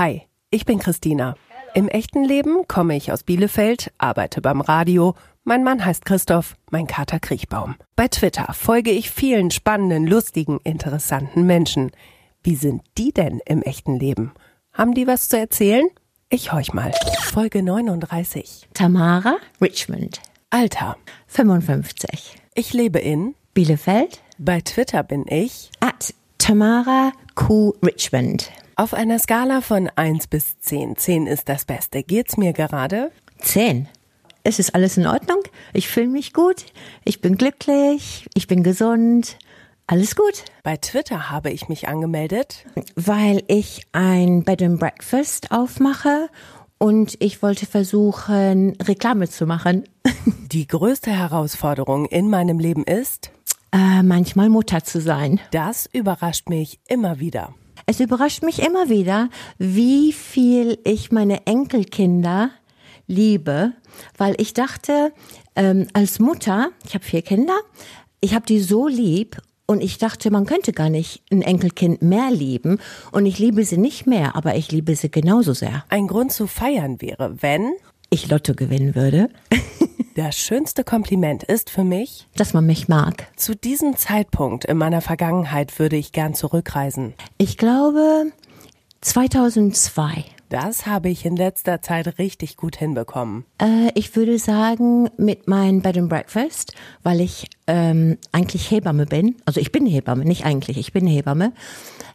Hi, ich bin Christina. Im echten Leben komme ich aus Bielefeld, arbeite beim Radio. Mein Mann heißt Christoph, mein Kater Kriechbaum. Bei Twitter folge ich vielen spannenden, lustigen, interessanten Menschen. Wie sind die denn im echten Leben? Haben die was zu erzählen? Ich horch mal. Folge 39. Tamara Richmond, Alter. 55. Ich lebe in. Bielefeld, Bei Twitter bin ich. at Tamara Q Richmond. Auf einer Skala von 1 bis 10. 10 ist das Beste. Geht's mir gerade? 10. Es ist alles in Ordnung. Ich fühle mich gut. Ich bin glücklich. Ich bin gesund. Alles gut. Bei Twitter habe ich mich angemeldet. Weil ich ein Bed and Breakfast aufmache und ich wollte versuchen, Reklame zu machen. Die größte Herausforderung in meinem Leben ist, äh, manchmal Mutter zu sein. das überrascht mich immer wieder. Es überrascht mich immer wieder, wie viel ich meine Enkelkinder liebe, weil ich dachte, ähm, als Mutter, ich habe vier Kinder, ich habe die so lieb und ich dachte, man könnte gar nicht ein Enkelkind mehr lieben und ich liebe sie nicht mehr, aber ich liebe sie genauso sehr. Ein Grund zu feiern wäre, wenn Ich Lotto gewinnen würde, das schönste Kompliment ist für mich, dass man mich mag. zu diesem Zeitpunkt in meiner Vergangenheit würde ich gern zurückreisen. Ich glaube 2002. Das habe ich in letzter Zeit richtig gut hinbekommen. Äh, ich würde sagen, mit meinem Bed and Breakfast, weil ich ähm, eigentlich Hebamme bin. Also ich bin Hebamme, nicht eigentlich, ich bin Hebamme.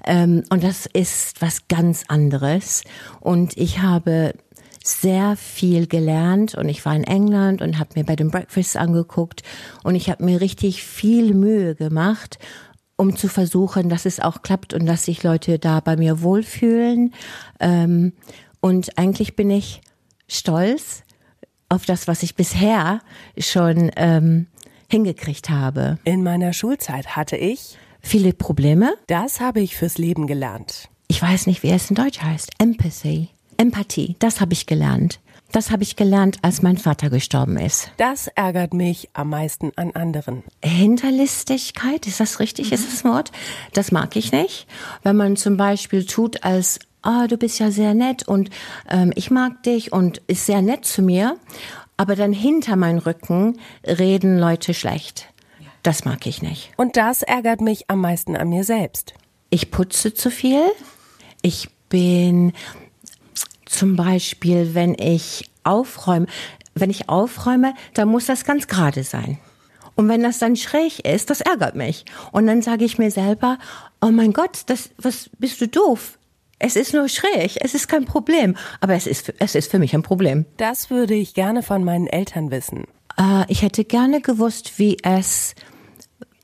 Ähm, und das ist was ganz anderes. Und ich habe sehr viel gelernt und ich war in England und habe mir Bed and Breakfast angeguckt und ich habe mir richtig viel Mühe gemacht, um zu versuchen, dass es auch klappt und dass sich Leute da bei mir wohlfühlen. Ähm, und eigentlich bin ich stolz auf das, was ich bisher schon ähm, hingekriegt habe. In meiner Schulzeit hatte ich, Viele Probleme. das habe ich fürs Leben gelernt. Ich weiß nicht, wie es in Deutsch heißt. Empathy. Empathie. Das habe ich gelernt. Das habe ich gelernt, als mein Vater gestorben ist. Das ärgert mich am meisten an anderen. Hinterlistigkeit, ist das richtig? Ist das Wort? Das mag ich nicht. Wenn man zum Beispiel tut als, ah, du bist ja sehr nett und ähm, ich mag dich und ist sehr nett zu mir, aber dann hinter meinen Rücken reden Leute schlecht. Das mag ich nicht. Und das ärgert mich am meisten an mir selbst. Ich putze zu viel. Ich bin zum Beispiel, wenn ich aufräume, wenn ich aufräume, dann muss das ganz gerade sein. Und wenn das dann schräg ist, das ärgert mich. Und dann sage ich mir selber, oh mein Gott, das, was bist du doof? Es ist nur schräg, es ist kein Problem. Aber es ist, es ist für mich ein Problem. Das würde ich gerne von meinen Eltern wissen. Äh, ich hätte gerne gewusst, wie es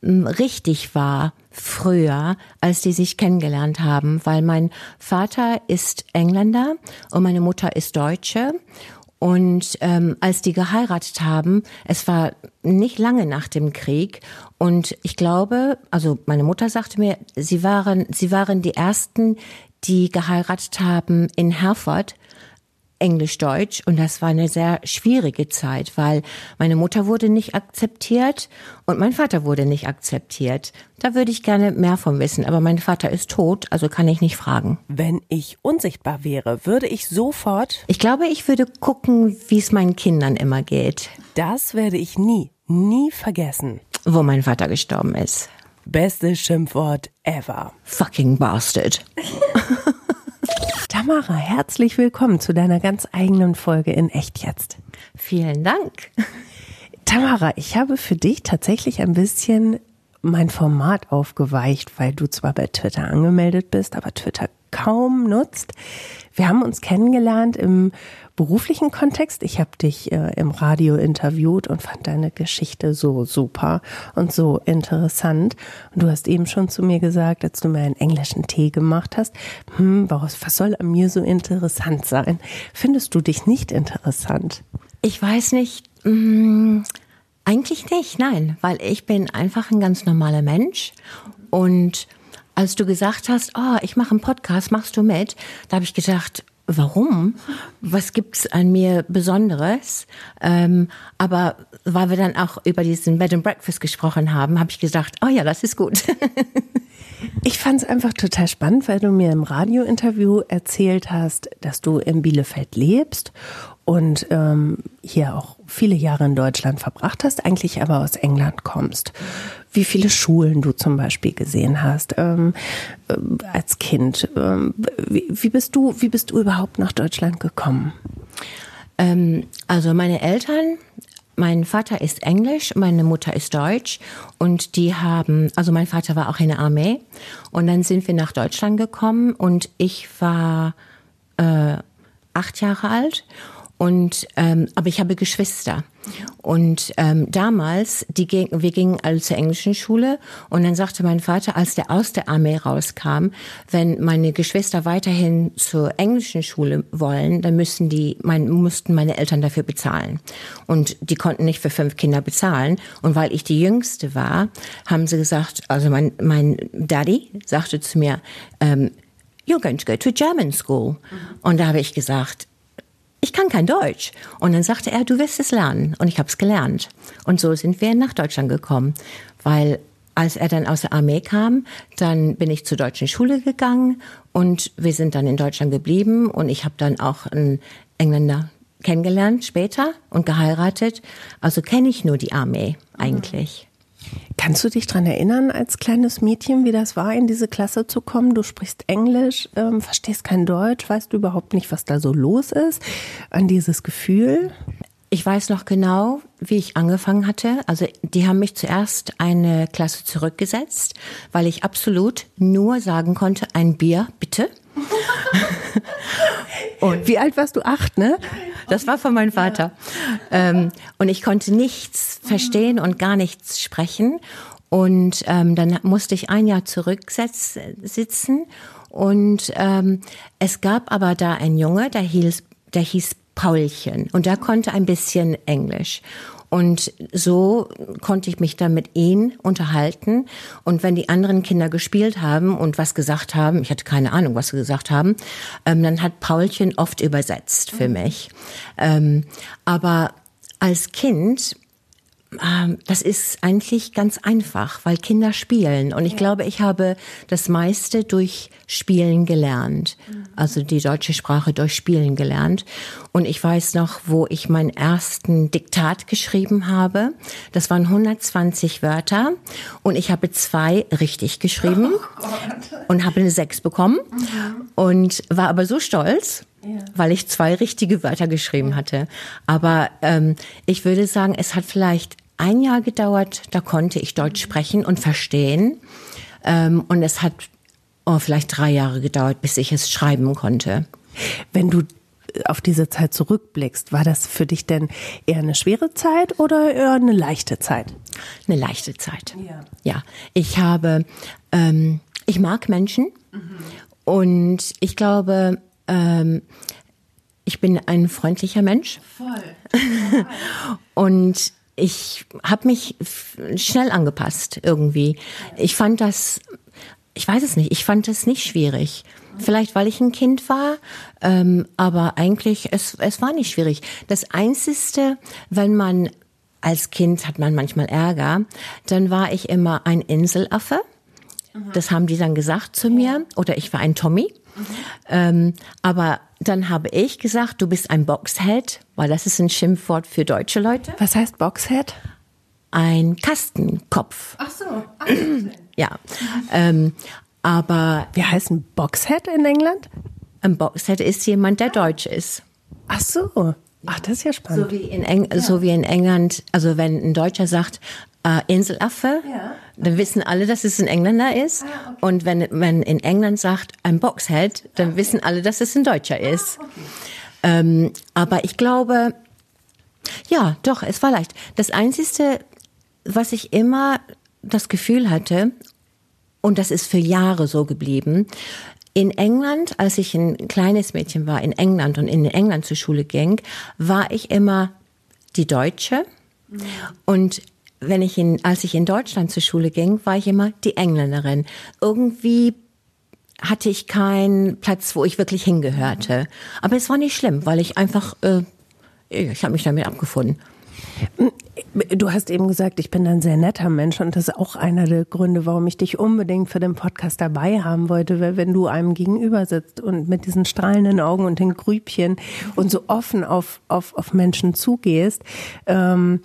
m, richtig war früher, als die sich kennengelernt haben, weil mein Vater ist Engländer und meine Mutter ist Deutsche. Und ähm, als die geheiratet haben, es war nicht lange nach dem Krieg. Und ich glaube, also meine Mutter sagte mir, sie waren, sie waren die ersten, die geheiratet haben in Herford. Englisch-Deutsch und das war eine sehr schwierige Zeit, weil meine Mutter wurde nicht akzeptiert und mein Vater wurde nicht akzeptiert. Da würde ich gerne mehr von wissen, aber mein Vater ist tot, also kann ich nicht fragen. Wenn ich unsichtbar wäre, würde ich sofort, Ich glaube, ich würde gucken, wie es meinen Kindern immer geht, das werde ich nie, nie vergessen. wo mein Vater gestorben ist. Bestes Schimpfwort ever. Fucking bastard. Tamara, herzlich willkommen zu deiner ganz eigenen Folge in Echt jetzt. Vielen Dank. Tamara, ich habe für dich tatsächlich ein bisschen mein Format aufgeweicht, weil du zwar bei Twitter angemeldet bist, aber Twitter kaum nutzt. Wir haben uns kennengelernt im beruflichen Kontext. Ich habe dich äh, im Radio interviewt und fand deine Geschichte so super und so interessant. Und du hast eben schon zu mir gesagt, als du mir einen englischen Tee gemacht hast, hm, was, soll an mir so interessant sein? Findest du dich nicht interessant? Ich weiß nicht, mh, eigentlich nicht, nein, weil ich bin einfach ein ganz normaler Mensch und als du gesagt hast, oh, ich mache einen Podcast, machst du mit? Da habe ich gedacht, warum? Was gibt's an mir Besonderes? Ähm, aber weil wir dann auch über diesen Bed and Breakfast gesprochen haben, habe ich gedacht, oh ja, das ist gut. Ich fand es einfach total spannend, weil du mir im Radiointerview erzählt hast, dass du in Bielefeld lebst und ähm, hier auch viele Jahre in Deutschland verbracht hast, eigentlich aber aus England kommst. Wie viele Schulen du zum Beispiel gesehen hast ähm, äh, als Kind. Ähm, wie, wie, bist du, wie bist du überhaupt nach Deutschland gekommen? Ähm, also meine Eltern mein Vater ist Englisch, meine Mutter ist Deutsch und die haben, also mein Vater war auch in der Armee und dann sind wir nach Deutschland gekommen und ich war äh, acht Jahre alt und ähm, aber ich habe Geschwister und ähm, damals, die ging, wir gingen alle zur englischen Schule und dann sagte mein Vater, als der aus der Armee rauskam, wenn meine Geschwister weiterhin zur englischen Schule wollen, dann müssten die, mein, mussten meine Eltern dafür bezahlen. Und die konnten nicht für fünf Kinder bezahlen. Und weil ich die Jüngste war, haben sie gesagt, also mein, mein Daddy sagte zu mir, ähm, you're going to go to German school. Und da habe ich gesagt, ich kann kein Deutsch. Und dann sagte er, du wirst es lernen. Und ich habe es gelernt. Und so sind wir nach Deutschland gekommen, weil als er dann aus der Armee kam, dann bin ich zur deutschen Schule gegangen und wir sind dann in Deutschland geblieben und ich habe dann auch einen Engländer kennengelernt später und geheiratet. Also kenne ich nur die Armee eigentlich. Kannst du dich daran erinnern, als kleines Mädchen, wie das war, in diese Klasse zu kommen? Du sprichst Englisch, ähm, verstehst kein Deutsch, weißt du überhaupt nicht, was da so los ist, an dieses Gefühl? Ich weiß noch genau, wie ich angefangen hatte. Also die haben mich zuerst eine Klasse zurückgesetzt, weil ich absolut nur sagen konnte, ein Bier, bitte. und wie alt warst du? Acht, ne? Das war von meinem Vater. Ähm, und ich konnte nichts verstehen und gar nichts sprechen. Und ähm, dann musste ich ein Jahr zurücksitzen. Und ähm, es gab aber da einen Junge, der hieß, der hieß Paulchen. Und der konnte ein bisschen Englisch. Und so konnte ich mich dann mit ihm unterhalten. Und wenn die anderen Kinder gespielt haben und was gesagt haben, ich hatte keine Ahnung, was sie gesagt haben, ähm, dann hat Paulchen oft übersetzt für mhm. mich. Ähm, aber als Kind das ist eigentlich ganz einfach, weil Kinder spielen. Und ich ja. glaube, ich habe das meiste durch Spielen gelernt. Mhm. Also die deutsche Sprache durch Spielen gelernt. Und ich weiß noch, wo ich meinen ersten Diktat geschrieben habe. Das waren 120 Wörter. Und ich habe zwei richtig geschrieben oh und habe eine sechs bekommen. Mhm. Und war aber so stolz. Ja. weil ich zwei richtige Wörter geschrieben hatte. Aber ähm, ich würde sagen, es hat vielleicht ein Jahr gedauert, da konnte ich Deutsch sprechen und verstehen. Ähm, und es hat oh, vielleicht drei Jahre gedauert, bis ich es schreiben konnte. Wenn du auf diese Zeit zurückblickst, war das für dich denn eher eine schwere Zeit oder eher eine leichte Zeit? Eine leichte Zeit. Ja. Ja. Ich habe, ähm, ich mag Menschen mhm. und ich glaube, ähm, ich bin ein freundlicher Mensch. Voll. und ich habe mich schnell angepasst irgendwie. Ich fand das, ich weiß es nicht, ich fand es nicht schwierig. Vielleicht, weil ich ein Kind war, ähm, aber eigentlich, es, es war nicht schwierig. Das Einzige, wenn man als Kind hat man manchmal Ärger, dann war ich immer ein Inselaffe. Das haben die dann gesagt zu mir. Oder ich war ein Tommy. Mhm. Ähm, aber dann habe ich gesagt, du bist ein Boxhead, weil das ist ein Schimpfwort für deutsche Leute. Was heißt Boxhead? Ein Kastenkopf. Ach so. Ach, ja. Ähm, aber. Wie heißt ein Boxhead in England? Ein Boxhead ist jemand, der deutsch ist. Ach so. Ach, das ist ja spannend. So wie in, Eng ja. so wie in England, also wenn ein Deutscher sagt, äh, Inselaffe, ja. dann wissen alle, dass es ein Engländer ist. Ah, okay. Und wenn man in England sagt, ein Boxhead, dann okay. wissen alle, dass es ein Deutscher ah, ist. Ah, okay. ähm, aber ich glaube, ja, doch, es war leicht. Das Einzige, was ich immer das Gefühl hatte, und das ist für Jahre so geblieben, in England, als ich ein kleines Mädchen war, in England und in England zur Schule ging, war ich immer die Deutsche. Und wenn ich in, als ich in Deutschland zur Schule ging, war ich immer die Engländerin. Irgendwie hatte ich keinen Platz, wo ich wirklich hingehörte. Aber es war nicht schlimm, weil ich einfach, äh, ich habe mich damit abgefunden. Du hast eben gesagt, ich bin ein sehr netter Mensch und das ist auch einer der Gründe, warum ich dich unbedingt für den Podcast dabei haben wollte, weil wenn du einem gegenüber sitzt und mit diesen strahlenden Augen und den Grübchen und so offen auf, auf, auf Menschen zugehst, ähm,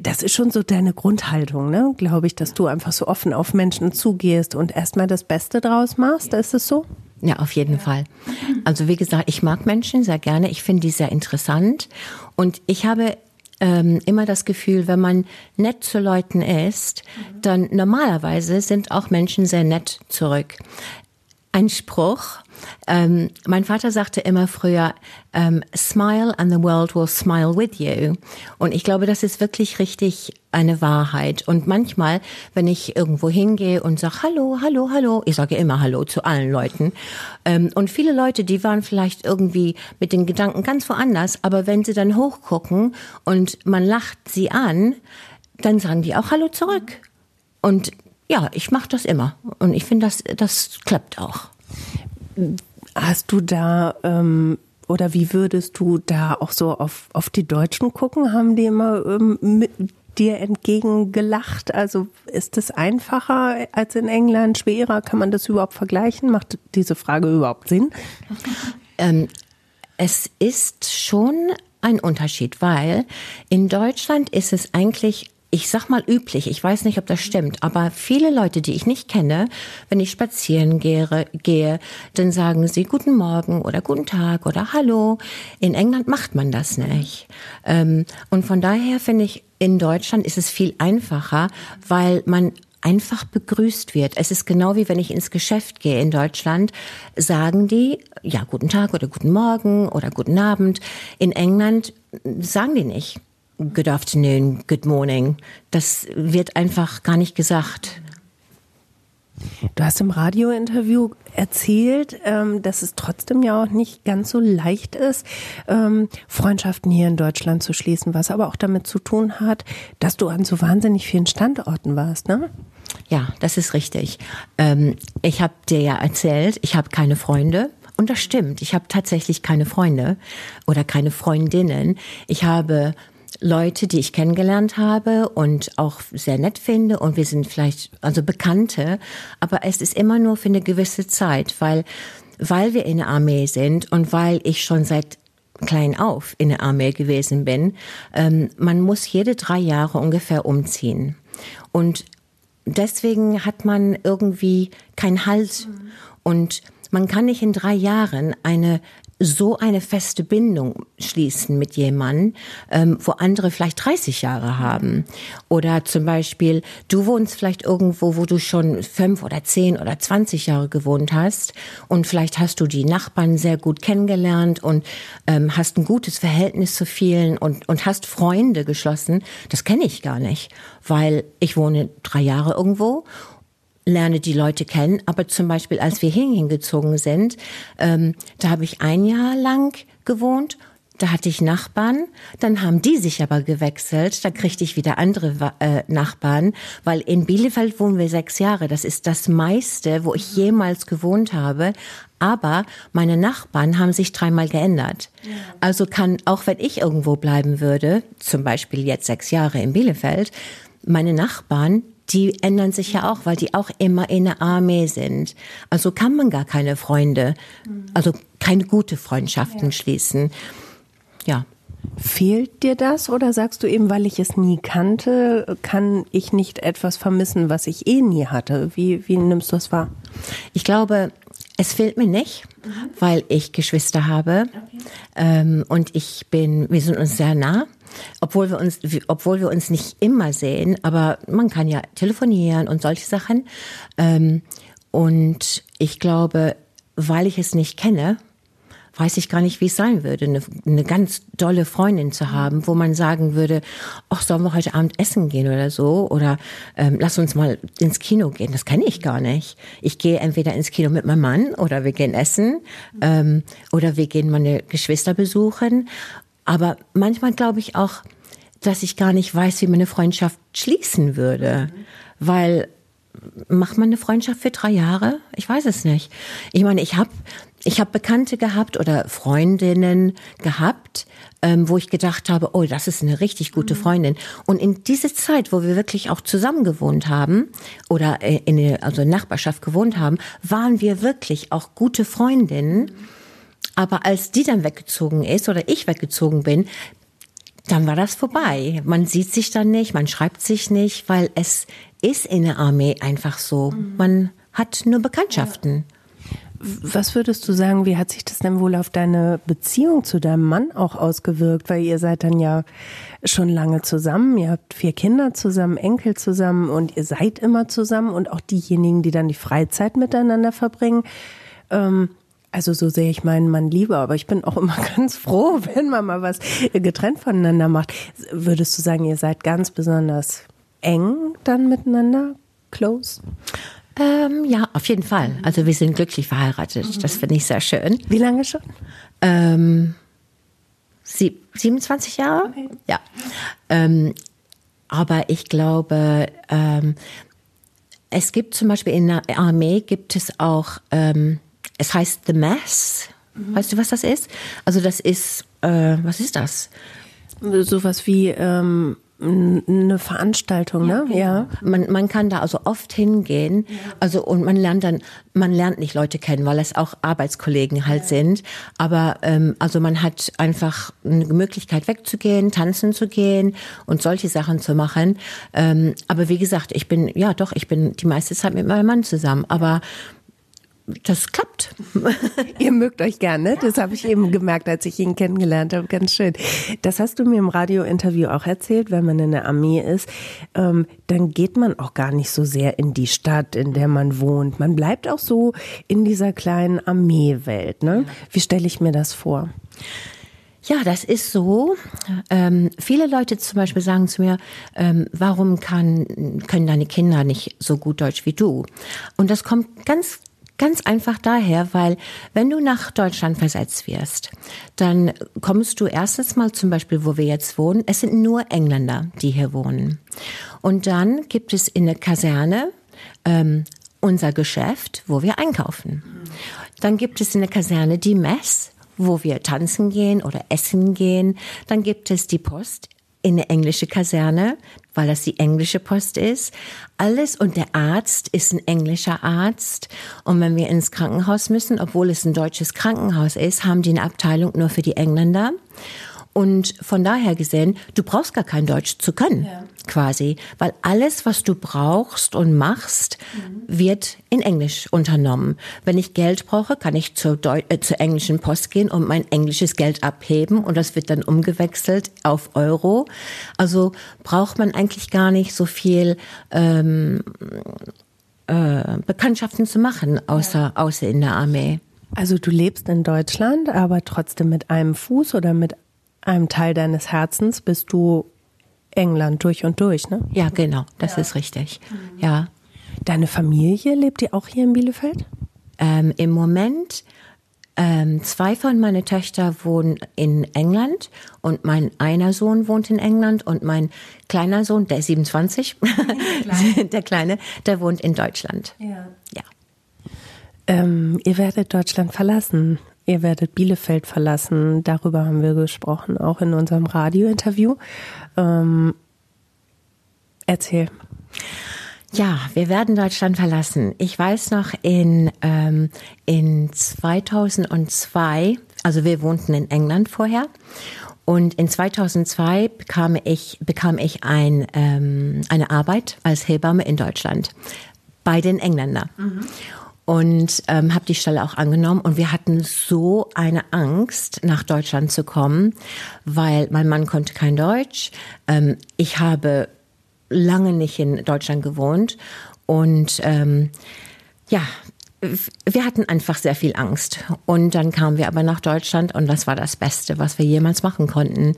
das ist schon so deine Grundhaltung, ne? Glaube ich, dass du einfach so offen auf Menschen zugehst und erstmal das Beste draus machst. Ist es so? Ja, auf jeden ja. Fall. Also wie gesagt, ich mag Menschen sehr gerne. Ich finde die sehr interessant. Und ich habe ähm, immer das Gefühl, wenn man nett zu Leuten ist, dann normalerweise sind auch Menschen sehr nett zurück. Ein Spruch, ähm, mein Vater sagte immer früher, ähm, smile and the world will smile with you. Und ich glaube, das ist wirklich richtig eine Wahrheit. Und manchmal, wenn ich irgendwo hingehe und sage Hallo, Hallo, Hallo, ich sage immer Hallo zu allen Leuten. Ähm, und viele Leute, die waren vielleicht irgendwie mit den Gedanken ganz woanders, aber wenn sie dann hochgucken und man lacht sie an, dann sagen die auch Hallo zurück. Und ja, ich mache das immer. Und ich finde, das, das klappt auch. Hast du da ähm, oder wie würdest du da auch so auf, auf die Deutschen gucken? Haben die immer ähm, mit dir entgegengelacht? Also ist es einfacher als in England, schwerer? Kann man das überhaupt vergleichen? Macht diese Frage überhaupt Sinn? Ähm, es ist schon ein Unterschied, weil in Deutschland ist es eigentlich ich sag mal üblich, ich weiß nicht, ob das stimmt, aber viele Leute, die ich nicht kenne, wenn ich spazieren gehe, gehe, dann sagen sie guten Morgen oder guten Tag oder Hallo. In England macht man das nicht. Ähm, und von daher finde ich, in Deutschland ist es viel einfacher, weil man einfach begrüßt wird. Es ist genau wie wenn ich ins Geschäft gehe in Deutschland, sagen die, ja, guten Tag oder guten Morgen oder guten Abend. In England sagen die nicht. Good afternoon, good morning. Das wird einfach gar nicht gesagt. Du hast im Radiointerview erzählt, ähm, dass es trotzdem ja auch nicht ganz so leicht ist, ähm, Freundschaften hier in Deutschland zu schließen, was aber auch damit zu tun hat, dass du an so wahnsinnig vielen Standorten warst, ne? Ja, das ist richtig. Ähm, ich habe dir ja erzählt, ich habe keine Freunde. Und das stimmt. Ich habe tatsächlich keine Freunde oder keine Freundinnen. Ich habe Leute, die ich kennengelernt habe und auch sehr nett finde und wir sind vielleicht also Bekannte, aber es ist immer nur für eine gewisse Zeit, weil weil wir in der Armee sind und weil ich schon seit klein auf in der Armee gewesen bin, ähm, man muss jede drei Jahre ungefähr umziehen und deswegen hat man irgendwie kein Halt mhm. und man kann nicht in drei Jahren eine so eine feste Bindung schließen mit jemandem, ähm, wo andere vielleicht 30 Jahre haben. Oder zum Beispiel, du wohnst vielleicht irgendwo, wo du schon fünf oder zehn oder 20 Jahre gewohnt hast und vielleicht hast du die Nachbarn sehr gut kennengelernt und ähm, hast ein gutes Verhältnis zu vielen und, und hast Freunde geschlossen. Das kenne ich gar nicht, weil ich wohne drei Jahre irgendwo lerne die Leute kennen. Aber zum Beispiel, als wir hingezogen sind, ähm, da habe ich ein Jahr lang gewohnt. Da hatte ich Nachbarn, dann haben die sich aber gewechselt, da kriegte ich wieder andere äh, Nachbarn, weil in Bielefeld wohnen wir sechs Jahre. Das ist das meiste, wo ich jemals gewohnt habe. Aber meine Nachbarn haben sich dreimal geändert. Also kann, auch wenn ich irgendwo bleiben würde, zum Beispiel jetzt sechs Jahre in Bielefeld, meine Nachbarn, die ändern sich ja auch, weil die auch immer in der Armee sind. Also kann man gar keine Freunde, also keine gute Freundschaften ja. schließen. Ja. Fehlt dir das oder sagst du eben, weil ich es nie kannte, kann ich nicht etwas vermissen, was ich eh nie hatte? Wie, wie nimmst du das wahr? Ich glaube, es fehlt mir nicht, mhm. weil ich Geschwister habe okay. ähm, und ich bin, wir sind uns sehr nah obwohl wir uns, obwohl wir uns nicht immer sehen, aber man kann ja telefonieren und solche Sachen. Ähm, und ich glaube, weil ich es nicht kenne, weiß ich gar nicht, wie es sein würde, eine, eine ganz dolle Freundin zu haben, wo man sagen würde, ach, sollen wir heute Abend essen gehen oder so? Oder ähm, lass uns mal ins Kino gehen. Das kenne ich gar nicht. Ich gehe entweder ins Kino mit meinem Mann oder wir gehen essen ähm, oder wir gehen meine Geschwister besuchen. Aber manchmal glaube ich auch, dass ich gar nicht weiß, wie man eine Freundschaft schließen würde. Mhm. Weil macht man eine Freundschaft für drei Jahre? Ich weiß es nicht. Ich meine, ich habe ich habe Bekannte gehabt oder Freundinnen gehabt, ähm, wo ich gedacht habe, oh, das ist eine richtig gute Freundin. Und in diese Zeit, wo wir wirklich auch zusammen gewohnt haben oder äh, in der also Nachbarschaft gewohnt haben, waren wir wirklich auch gute Freundinnen. Aber als die dann weggezogen ist oder ich weggezogen bin, dann war das vorbei. Man sieht sich dann nicht, man schreibt sich nicht, weil es ist in der Armee einfach so. Man hat nur Bekanntschaften. Was würdest du sagen, wie hat sich das denn wohl auf deine Beziehung zu deinem Mann auch ausgewirkt? Weil ihr seid dann ja schon lange zusammen, ihr habt vier Kinder zusammen, Enkel zusammen und ihr seid immer zusammen und auch diejenigen, die dann die Freizeit miteinander verbringen. Ähm, also so sehe ich meinen Mann lieber, aber ich bin auch immer ganz froh, wenn man mal was getrennt voneinander macht. Würdest du sagen, ihr seid ganz besonders eng dann miteinander? Close? Ähm, ja, auf jeden Fall. Also wir sind glücklich verheiratet. Das finde ich sehr schön. Wie lange schon? Ähm, sie, 27 Jahre? Okay. Ja. Ähm, aber ich glaube, ähm, es gibt zum Beispiel in der Armee gibt es auch, ähm, es heißt The Mass. Mhm. Weißt du, was das ist? Also das ist, äh, was ist das? Sowas wie ähm, eine Veranstaltung, ne? Ja. ja. Man, man kann da also oft hingehen. Ja. Also und man lernt dann, man lernt nicht Leute kennen, weil es auch Arbeitskollegen halt ja. sind. Aber ähm, also man hat einfach eine Möglichkeit wegzugehen, tanzen zu gehen und solche Sachen zu machen. Ähm, aber wie gesagt, ich bin ja doch, ich bin die meiste Zeit mit meinem Mann zusammen. Aber das klappt. Ihr mögt euch gerne, das habe ich eben gemerkt, als ich ihn kennengelernt habe. Ganz schön. Das hast du mir im Radiointerview auch erzählt, wenn man in der Armee ist, ähm, dann geht man auch gar nicht so sehr in die Stadt, in der man wohnt. Man bleibt auch so in dieser kleinen Armeewelt. Ne? Wie stelle ich mir das vor? Ja, das ist so. Ähm, viele Leute zum Beispiel sagen zu mir, ähm, warum kann, können deine Kinder nicht so gut Deutsch wie du? Und das kommt ganz Ganz einfach daher, weil wenn du nach Deutschland versetzt wirst, dann kommst du erstens mal zum Beispiel, wo wir jetzt wohnen, es sind nur Engländer, die hier wohnen. Und dann gibt es in der Kaserne ähm, unser Geschäft, wo wir einkaufen. Dann gibt es in der Kaserne die Mess, wo wir tanzen gehen oder essen gehen. Dann gibt es die Post in eine englische Kaserne, weil das die englische Post ist. Alles und der Arzt ist ein englischer Arzt. Und wenn wir ins Krankenhaus müssen, obwohl es ein deutsches Krankenhaus ist, haben die eine Abteilung nur für die Engländer. Und von daher gesehen, du brauchst gar kein Deutsch zu können, ja. quasi, weil alles, was du brauchst und machst, mhm. wird in Englisch unternommen. Wenn ich Geld brauche, kann ich zur, Deu äh, zur englischen Post gehen und mein englisches Geld abheben und das wird dann umgewechselt auf Euro. Also braucht man eigentlich gar nicht so viel ähm, äh, Bekanntschaften zu machen, außer, ja. außer in der Armee. Also du lebst in Deutschland, aber trotzdem mit einem Fuß oder mit einem Teil deines Herzens bist du England durch und durch, ne? Ja, genau, das ja. ist richtig. Mhm. Ja. Deine Familie lebt die auch hier in Bielefeld? Ähm, Im Moment ähm, zwei von meinen Töchtern wohnen in England und mein einer Sohn wohnt in England und mein kleiner Sohn, der ist 27, Kleine. der Kleine, der wohnt in Deutschland. Ja. ja. Ähm, ihr werdet Deutschland verlassen. Ihr werdet Bielefeld verlassen. Darüber haben wir gesprochen, auch in unserem Radiointerview. Ähm, erzähl. Ja, wir werden Deutschland verlassen. Ich weiß noch in, ähm, in 2002, also wir wohnten in England vorher. Und in 2002 bekam ich, bekam ich ein, ähm, eine Arbeit als Hebamme in Deutschland bei den Engländern. Mhm und ähm, habe die Stelle auch angenommen. Und wir hatten so eine Angst, nach Deutschland zu kommen, weil mein Mann konnte kein Deutsch. Ähm, ich habe lange nicht in Deutschland gewohnt und ähm, ja, wir hatten einfach sehr viel Angst. Und dann kamen wir aber nach Deutschland und das war das Beste, was wir jemals machen konnten.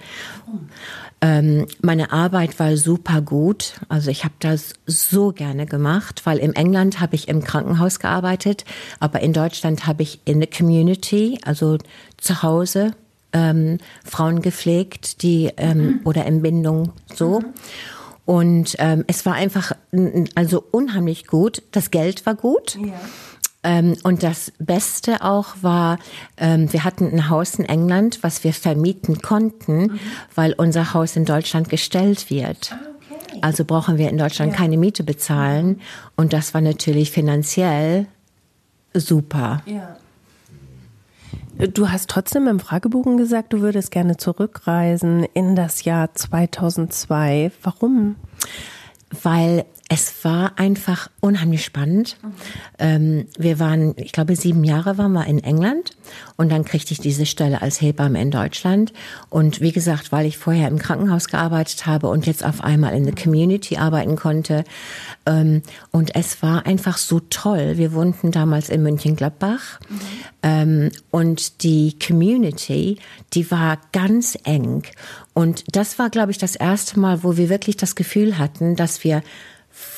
Ähm, meine Arbeit war super gut. Also ich habe das so gerne gemacht, weil in England habe ich im Krankenhaus gearbeitet, aber in Deutschland habe ich in der Community, also zu Hause, ähm, Frauen gepflegt, die ähm, mhm. oder Entbindung so. Mhm. Und ähm, es war einfach also unheimlich gut. Das Geld war gut. Ja. Ähm, und das Beste auch war, ähm, wir hatten ein Haus in England, was wir vermieten konnten, mhm. weil unser Haus in Deutschland gestellt wird. Okay. Also brauchen wir in Deutschland ja. keine Miete bezahlen. Und das war natürlich finanziell super. Ja. Du hast trotzdem im Fragebogen gesagt, du würdest gerne zurückreisen in das Jahr 2002. Warum? Weil es war einfach unheimlich spannend. Ähm, wir waren, ich glaube, sieben Jahre waren wir in England und dann kriegte ich diese Stelle als Hebamme in Deutschland. Und wie gesagt, weil ich vorher im Krankenhaus gearbeitet habe und jetzt auf einmal in der Community arbeiten konnte. Ähm, und es war einfach so toll. Wir wohnten damals in München-Gladbach mhm. ähm, und die Community, die war ganz eng. Und das war, glaube ich, das erste Mal, wo wir wirklich das Gefühl hatten, dass wir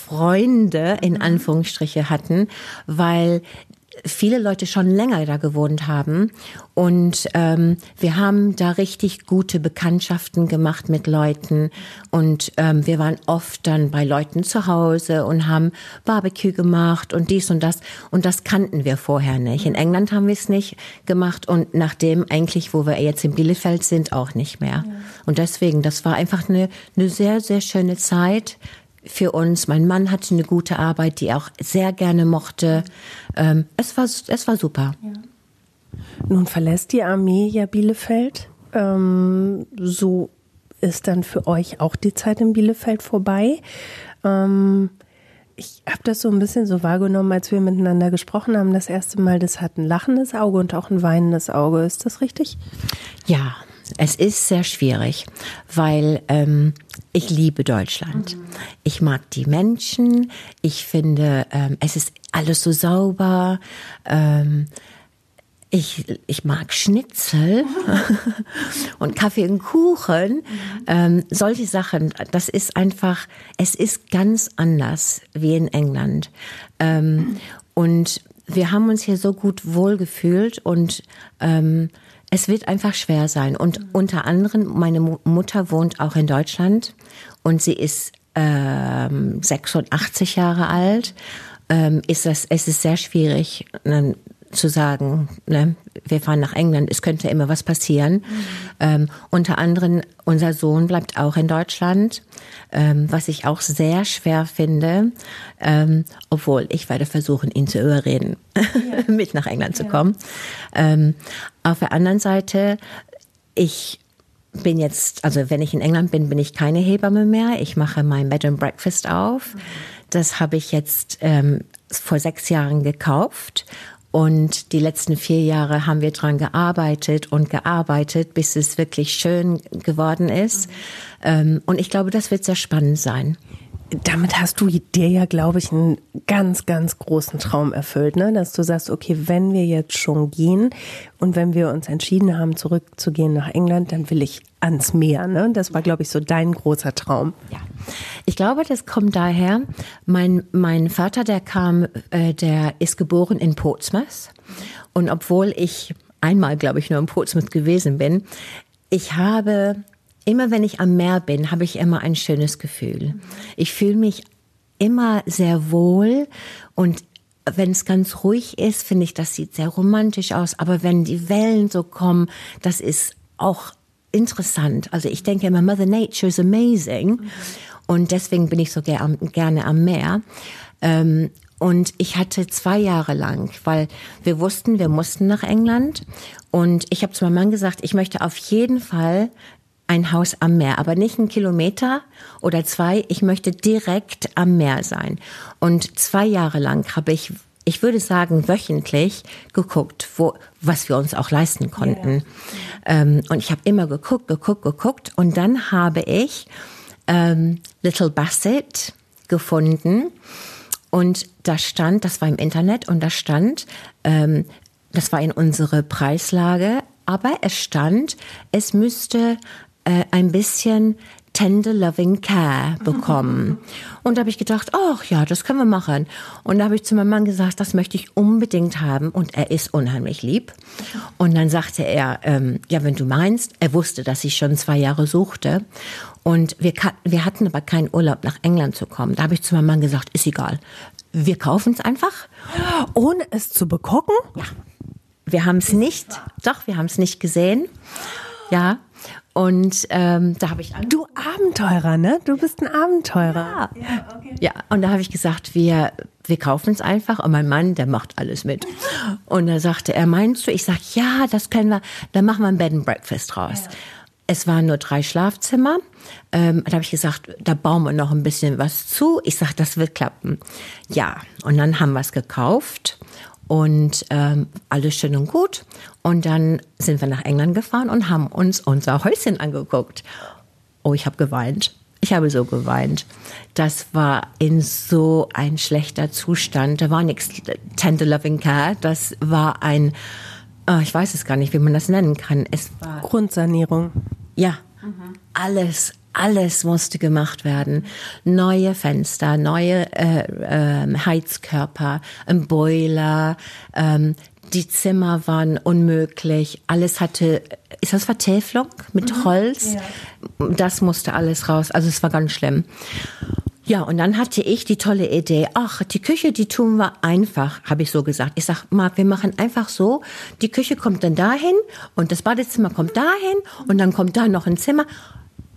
Freunde in mhm. Anführungsstriche hatten, weil viele Leute schon länger da gewohnt haben und ähm, wir haben da richtig gute Bekanntschaften gemacht mit Leuten und ähm, wir waren oft dann bei Leuten zu Hause und haben Barbecue gemacht und dies und das und das kannten wir vorher nicht. In England haben wir es nicht gemacht und nachdem eigentlich, wo wir jetzt in Bielefeld sind, auch nicht mehr. Und deswegen, das war einfach eine, eine sehr, sehr schöne Zeit für uns. Mein Mann hatte eine gute Arbeit, die er auch sehr gerne mochte. Ähm, es, war, es war super. Ja. Nun verlässt die Armee ja Bielefeld. Ähm, so ist dann für euch auch die Zeit in Bielefeld vorbei. Ähm, ich habe das so ein bisschen so wahrgenommen, als wir miteinander gesprochen haben. Das erste Mal, das hat ein lachendes Auge und auch ein weinendes Auge. Ist das richtig? Ja, es ist sehr schwierig, weil ähm, ich liebe Deutschland. Ich mag die Menschen. Ich finde, ähm, es ist alles so sauber. Ähm, ich, ich mag Schnitzel und Kaffee und Kuchen. Ähm, solche Sachen, das ist einfach, es ist ganz anders wie in England. Ähm, und wir haben uns hier so gut wohlgefühlt und ähm, es wird einfach schwer sein. Und unter anderem, meine Mutter wohnt auch in Deutschland und sie ist ähm, 86 Jahre alt. Ähm, ist das, es ist sehr schwierig, ne, zu sagen, ne, wir fahren nach England, es könnte immer was passieren. Mhm. Ähm, unter anderem, unser Sohn bleibt auch in Deutschland, ähm, was ich auch sehr schwer finde, ähm, obwohl ich werde versuchen, ihn zu überreden, ja. mit nach England zu kommen. Ähm, auf der anderen Seite, ich bin jetzt, also wenn ich in England bin, bin ich keine Hebamme mehr. Ich mache mein Bed and Breakfast auf. Mhm. Das habe ich jetzt ähm, vor sechs Jahren gekauft und die letzten vier Jahre haben wir dran gearbeitet und gearbeitet, bis es wirklich schön geworden ist. Mhm. Und ich glaube, das wird sehr spannend sein damit hast du dir ja, glaube ich, einen ganz, ganz großen Traum erfüllt, ne? dass du sagst, okay, wenn wir jetzt schon gehen und wenn wir uns entschieden haben, zurückzugehen nach England, dann will ich ans Meer. Ne? Das war, glaube ich, so dein großer Traum. Ja, ich glaube, das kommt daher. Mein, mein Vater, der kam, äh, der ist geboren in Portsmouth und obwohl ich einmal, glaube ich, nur in Portsmouth gewesen bin, ich habe immer wenn ich am Meer bin, habe ich immer ein schönes Gefühl. Ich fühle mich immer sehr wohl und wenn es ganz ruhig ist, finde ich, das sieht sehr romantisch aus. Aber wenn die Wellen so kommen, das ist auch interessant. Also ich denke immer, Mother Nature is amazing. Und deswegen bin ich so ger gerne am Meer. Ähm, und ich hatte zwei Jahre lang, weil wir wussten, wir mussten nach England. Und ich habe zu meinem Mann gesagt, ich möchte auf jeden Fall ein Haus am Meer, aber nicht einen Kilometer oder zwei. Ich möchte direkt am Meer sein. Und zwei Jahre lang habe ich, ich würde sagen, wöchentlich geguckt, wo, was wir uns auch leisten konnten. Ja. Ähm, und ich habe immer geguckt, geguckt, geguckt. Und dann habe ich ähm, Little Bassett gefunden. Und da stand, das war im Internet, und da stand, ähm, das war in unsere Preislage, aber es stand, es müsste äh, ein bisschen Tender Loving Care bekommen. Und da habe ich gedacht, ach ja, das können wir machen. Und da habe ich zu meinem Mann gesagt, das möchte ich unbedingt haben. Und er ist unheimlich lieb. Und dann sagte er, ähm, ja, wenn du meinst, er wusste, dass ich schon zwei Jahre suchte. Und wir, wir hatten aber keinen Urlaub nach England zu kommen. Da habe ich zu meinem Mann gesagt, ist egal. Wir kaufen es einfach. Ohne es zu begucken? Ja. Wir haben es nicht, doch, wir haben es nicht gesehen. Ja, und ähm, da habe ich du Abenteurer, ne? Du bist ein Abenteurer. Ja, ja, okay. ja. und da habe ich gesagt, wir wir kaufen es einfach. Und mein Mann, der macht alles mit. Und da sagte er, meinst du? Ich sag, ja, das können wir. Dann machen wir ein Bed and Breakfast raus. Ja. Es waren nur drei Schlafzimmer. Ähm, da habe ich gesagt, da bauen wir noch ein bisschen was zu. Ich sag, das wird klappen. Ja, und dann haben wir es gekauft und ähm, alles schön und gut. Und dann sind wir nach England gefahren und haben uns unser Häuschen angeguckt. Oh, ich habe geweint. Ich habe so geweint. Das war in so ein schlechter Zustand. Da war nichts Tender Loving Care. Das war ein, oh, ich weiß es gar nicht, wie man das nennen kann. Es war Grundsanierung. Ja, mhm. alles, alles musste gemacht werden. Neue Fenster, neue äh, äh, Heizkörper, ein Boiler, ähm, die Zimmer waren unmöglich. Alles hatte, ist das Vertäfelung mit mhm. Holz? Ja. Das musste alles raus. Also es war ganz schlimm. Ja, und dann hatte ich die tolle Idee, ach, die Küche, die tun wir einfach, habe ich so gesagt. Ich sag, Marc, wir machen einfach so, die Küche kommt dann dahin und das Badezimmer kommt dahin und dann kommt da noch ein Zimmer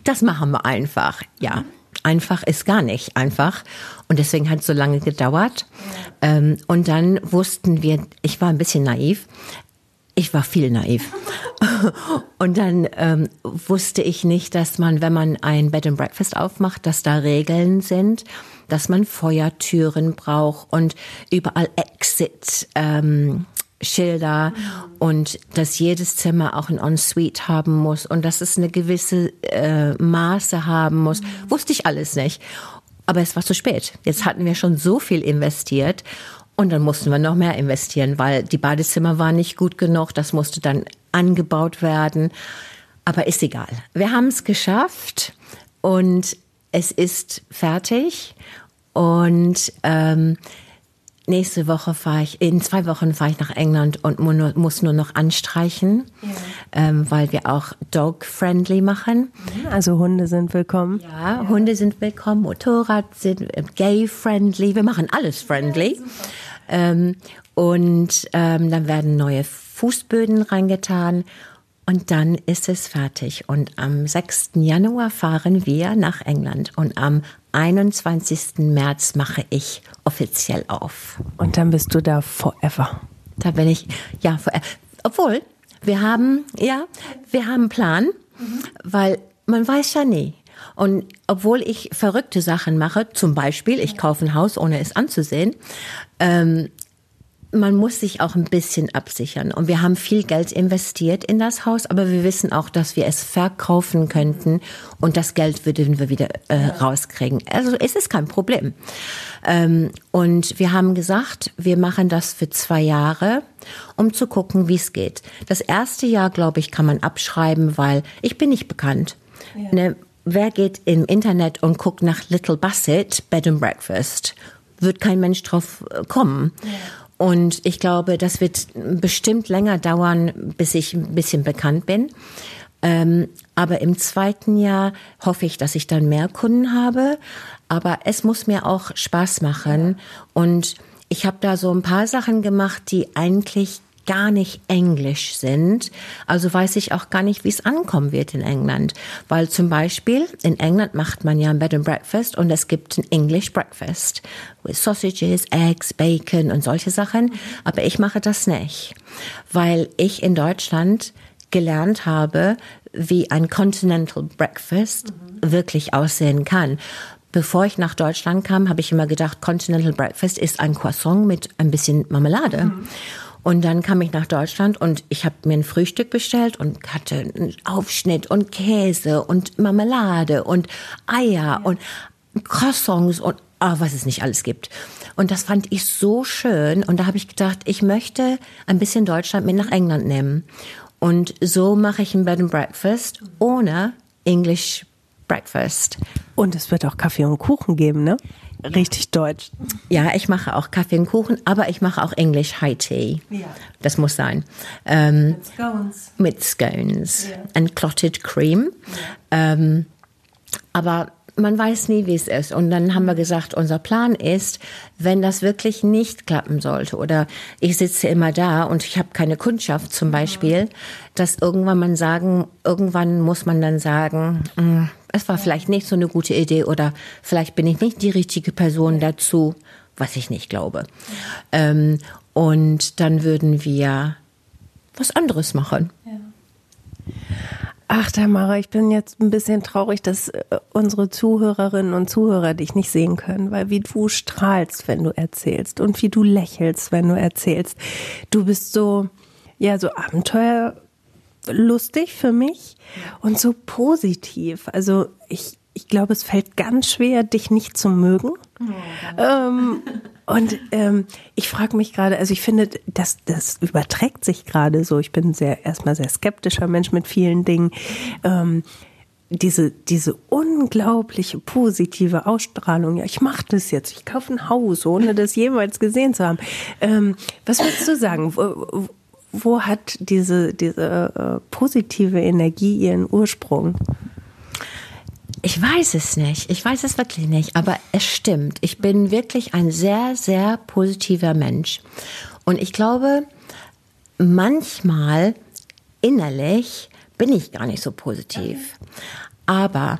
das machen wir einfach. Ja, einfach ist gar nicht einfach. Und deswegen hat es so lange gedauert. Ähm, und dann wussten wir, ich war ein bisschen naiv. Ich war viel naiv. und dann ähm, wusste ich nicht, dass man, wenn man ein Bed and Breakfast aufmacht, dass da Regeln sind, dass man Feuertüren braucht und überall Exit. Ähm, Schilder und dass jedes Zimmer auch ein Ensuite haben muss und dass es eine gewisse äh, Maße haben muss. Wusste ich alles nicht. Aber es war zu spät. Jetzt hatten wir schon so viel investiert und dann mussten wir noch mehr investieren, weil die Badezimmer waren nicht gut genug. Das musste dann angebaut werden. Aber ist egal. Wir haben es geschafft und es ist fertig und ähm, nächste Woche fahre ich, in zwei Wochen fahre ich nach England und muss nur noch anstreichen, ja. ähm, weil wir auch dog-friendly machen. Mhm, also Hunde sind willkommen. Ja, ja. Hunde sind willkommen, Motorrad sind äh, gay-friendly, wir machen alles friendly. Ja, ähm, und ähm, dann werden neue Fußböden reingetan und dann ist es fertig. Und am 6. Januar fahren wir nach England. Und am 21. März mache ich offiziell auf. Und dann bist du da forever. Da bin ich, ja, forever. Obwohl, wir haben, ja, wir haben einen Plan, mhm. weil man weiß ja nie. Und obwohl ich verrückte Sachen mache, zum Beispiel, ich kaufe ein Haus, ohne es anzusehen, ähm, man muss sich auch ein bisschen absichern. Und wir haben viel Geld investiert in das Haus, aber wir wissen auch, dass wir es verkaufen könnten und das Geld würden wir wieder äh, rauskriegen. Also es ist kein Problem. Ähm, und wir haben gesagt, wir machen das für zwei Jahre, um zu gucken, wie es geht. Das erste Jahr, glaube ich, kann man abschreiben, weil ich bin nicht bekannt. Ja. Ne, wer geht im Internet und guckt nach Little Bassett Bed and Breakfast? Wird kein Mensch drauf äh, kommen. Ja. Und ich glaube, das wird bestimmt länger dauern, bis ich ein bisschen bekannt bin. Ähm, aber im zweiten Jahr hoffe ich, dass ich dann mehr Kunden habe. Aber es muss mir auch Spaß machen. Und ich habe da so ein paar Sachen gemacht, die eigentlich gar nicht Englisch sind. Also weiß ich auch gar nicht, wie es ankommen wird in England. Weil zum Beispiel in England macht man ja ein Bed and Breakfast und es gibt ein English Breakfast with sausages, eggs, bacon und solche Sachen. Aber ich mache das nicht, weil ich in Deutschland gelernt habe, wie ein Continental Breakfast mhm. wirklich aussehen kann. Bevor ich nach Deutschland kam, habe ich immer gedacht, Continental Breakfast ist ein Croissant mit ein bisschen Marmelade. Mhm. Und dann kam ich nach Deutschland und ich habe mir ein Frühstück bestellt und hatte einen Aufschnitt und Käse und Marmelade und Eier und Croissants und oh, was es nicht alles gibt. Und das fand ich so schön. Und da habe ich gedacht, ich möchte ein bisschen Deutschland mit nach England nehmen. Und so mache ich ein Bed and Breakfast ohne English breakfast. Und es wird auch Kaffee und Kuchen geben, ne? Richtig deutsch. Ja, ich mache auch Kaffee und Kuchen, aber ich mache auch English High Tea. Ja. Das muss sein. Ähm, mit Scones. Mit Scones. Yeah. And clotted cream. Yeah. Ähm, aber man weiß nie, wie es ist. Und dann haben wir gesagt, unser Plan ist, wenn das wirklich nicht klappen sollte oder ich sitze immer da und ich habe keine Kundschaft zum Beispiel, dass irgendwann man sagen, irgendwann muss man dann sagen, hm, es war vielleicht nicht so eine gute Idee oder vielleicht bin ich nicht die richtige Person dazu, was ich nicht glaube. Ähm, und dann würden wir was anderes machen. Ja. Ach, Tamara, ich bin jetzt ein bisschen traurig, dass äh, unsere Zuhörerinnen und Zuhörer dich nicht sehen können, weil wie du strahlst, wenn du erzählst und wie du lächelst, wenn du erzählst. Du bist so, ja, so abenteuerlustig für mich und so positiv. Also ich, ich glaube, es fällt ganz schwer, dich nicht zu mögen. Oh, ähm, und ähm, ich frage mich gerade, also ich finde, das, das überträgt sich gerade so. Ich bin sehr erstmal sehr skeptischer Mensch mit vielen Dingen. Ähm, diese, diese unglaubliche positive Ausstrahlung, ja, ich mache das jetzt, ich kaufe ein Haus, ohne das jemals gesehen zu haben. Ähm, was würdest du sagen? Wo, wo hat diese, diese äh, positive Energie ihren Ursprung? Ich weiß es nicht. Ich weiß es wirklich nicht. Aber es stimmt. Ich bin wirklich ein sehr, sehr positiver Mensch. Und ich glaube, manchmal innerlich bin ich gar nicht so positiv. Aber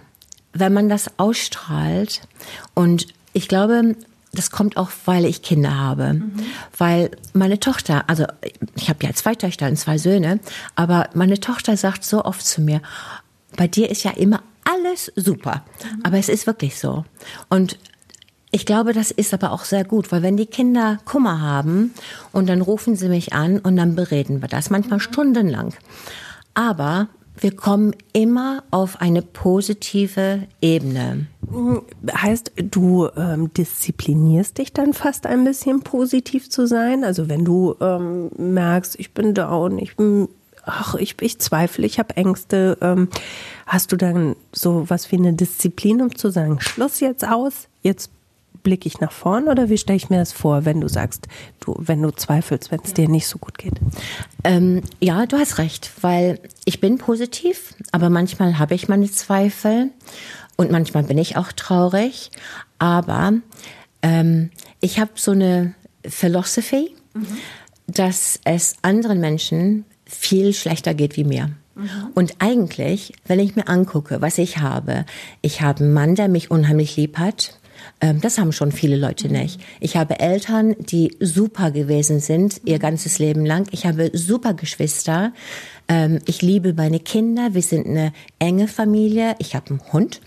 wenn man das ausstrahlt und ich glaube, das kommt auch, weil ich Kinder habe. Mhm. Weil meine Tochter, also ich habe ja zwei Töchter und zwei Söhne, aber meine Tochter sagt so oft zu mir, bei dir ist ja immer alles super. Aber es ist wirklich so. Und ich glaube, das ist aber auch sehr gut, weil wenn die Kinder Kummer haben und dann rufen sie mich an und dann bereden wir das, manchmal stundenlang. Aber wir kommen immer auf eine positive Ebene. Heißt, du ähm, disziplinierst dich dann fast ein bisschen positiv zu sein? Also wenn du ähm, merkst, ich bin down, ich bin ach, ich, ich zweifle, ich habe Ängste. Ähm, hast du dann so was wie eine Disziplin, um zu sagen, Schluss jetzt aus, jetzt blicke ich nach vorn oder wie stelle ich mir das vor, wenn du sagst, du, wenn du zweifelst, wenn es dir nicht so gut geht? Ähm, ja, du hast recht, weil ich bin positiv, aber manchmal habe ich meine Zweifel und manchmal bin ich auch traurig, aber ähm, ich habe so eine Philosophy, mhm. dass es anderen Menschen viel schlechter geht wie mir. Mhm. Und eigentlich, wenn ich mir angucke, was ich habe, ich habe einen Mann, der mich unheimlich lieb hat. Ähm, das haben schon viele Leute mhm. nicht. Ich habe Eltern, die super gewesen sind, ihr ganzes Leben lang. Ich habe super Geschwister. Ähm, ich liebe meine Kinder. Wir sind eine enge Familie. Ich habe einen Hund.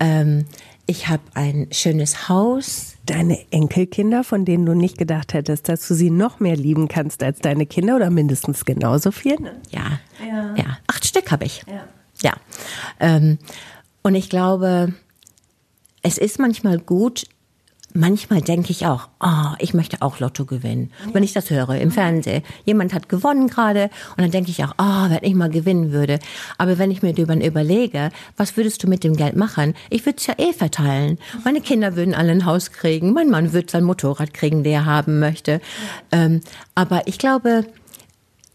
Mhm. Ich habe ein schönes Haus. Deine Enkelkinder, von denen du nicht gedacht hättest, dass du sie noch mehr lieben kannst als deine Kinder oder mindestens genauso viel? Ne? Ja, ja, ja. Acht Stück habe ich. Ja. ja. Ähm, und ich glaube, es ist manchmal gut, manchmal denke ich auch, oh, ich möchte auch Lotto gewinnen. Wenn ich das höre im Fernsehen. Jemand hat gewonnen gerade und dann denke ich auch, oh, wenn ich mal gewinnen würde. Aber wenn ich mir darüber überlege, was würdest du mit dem Geld machen? Ich würde es ja eh verteilen. Meine Kinder würden alle ein Haus kriegen. Mein Mann würde sein Motorrad kriegen, der er haben möchte. Ähm, aber ich glaube,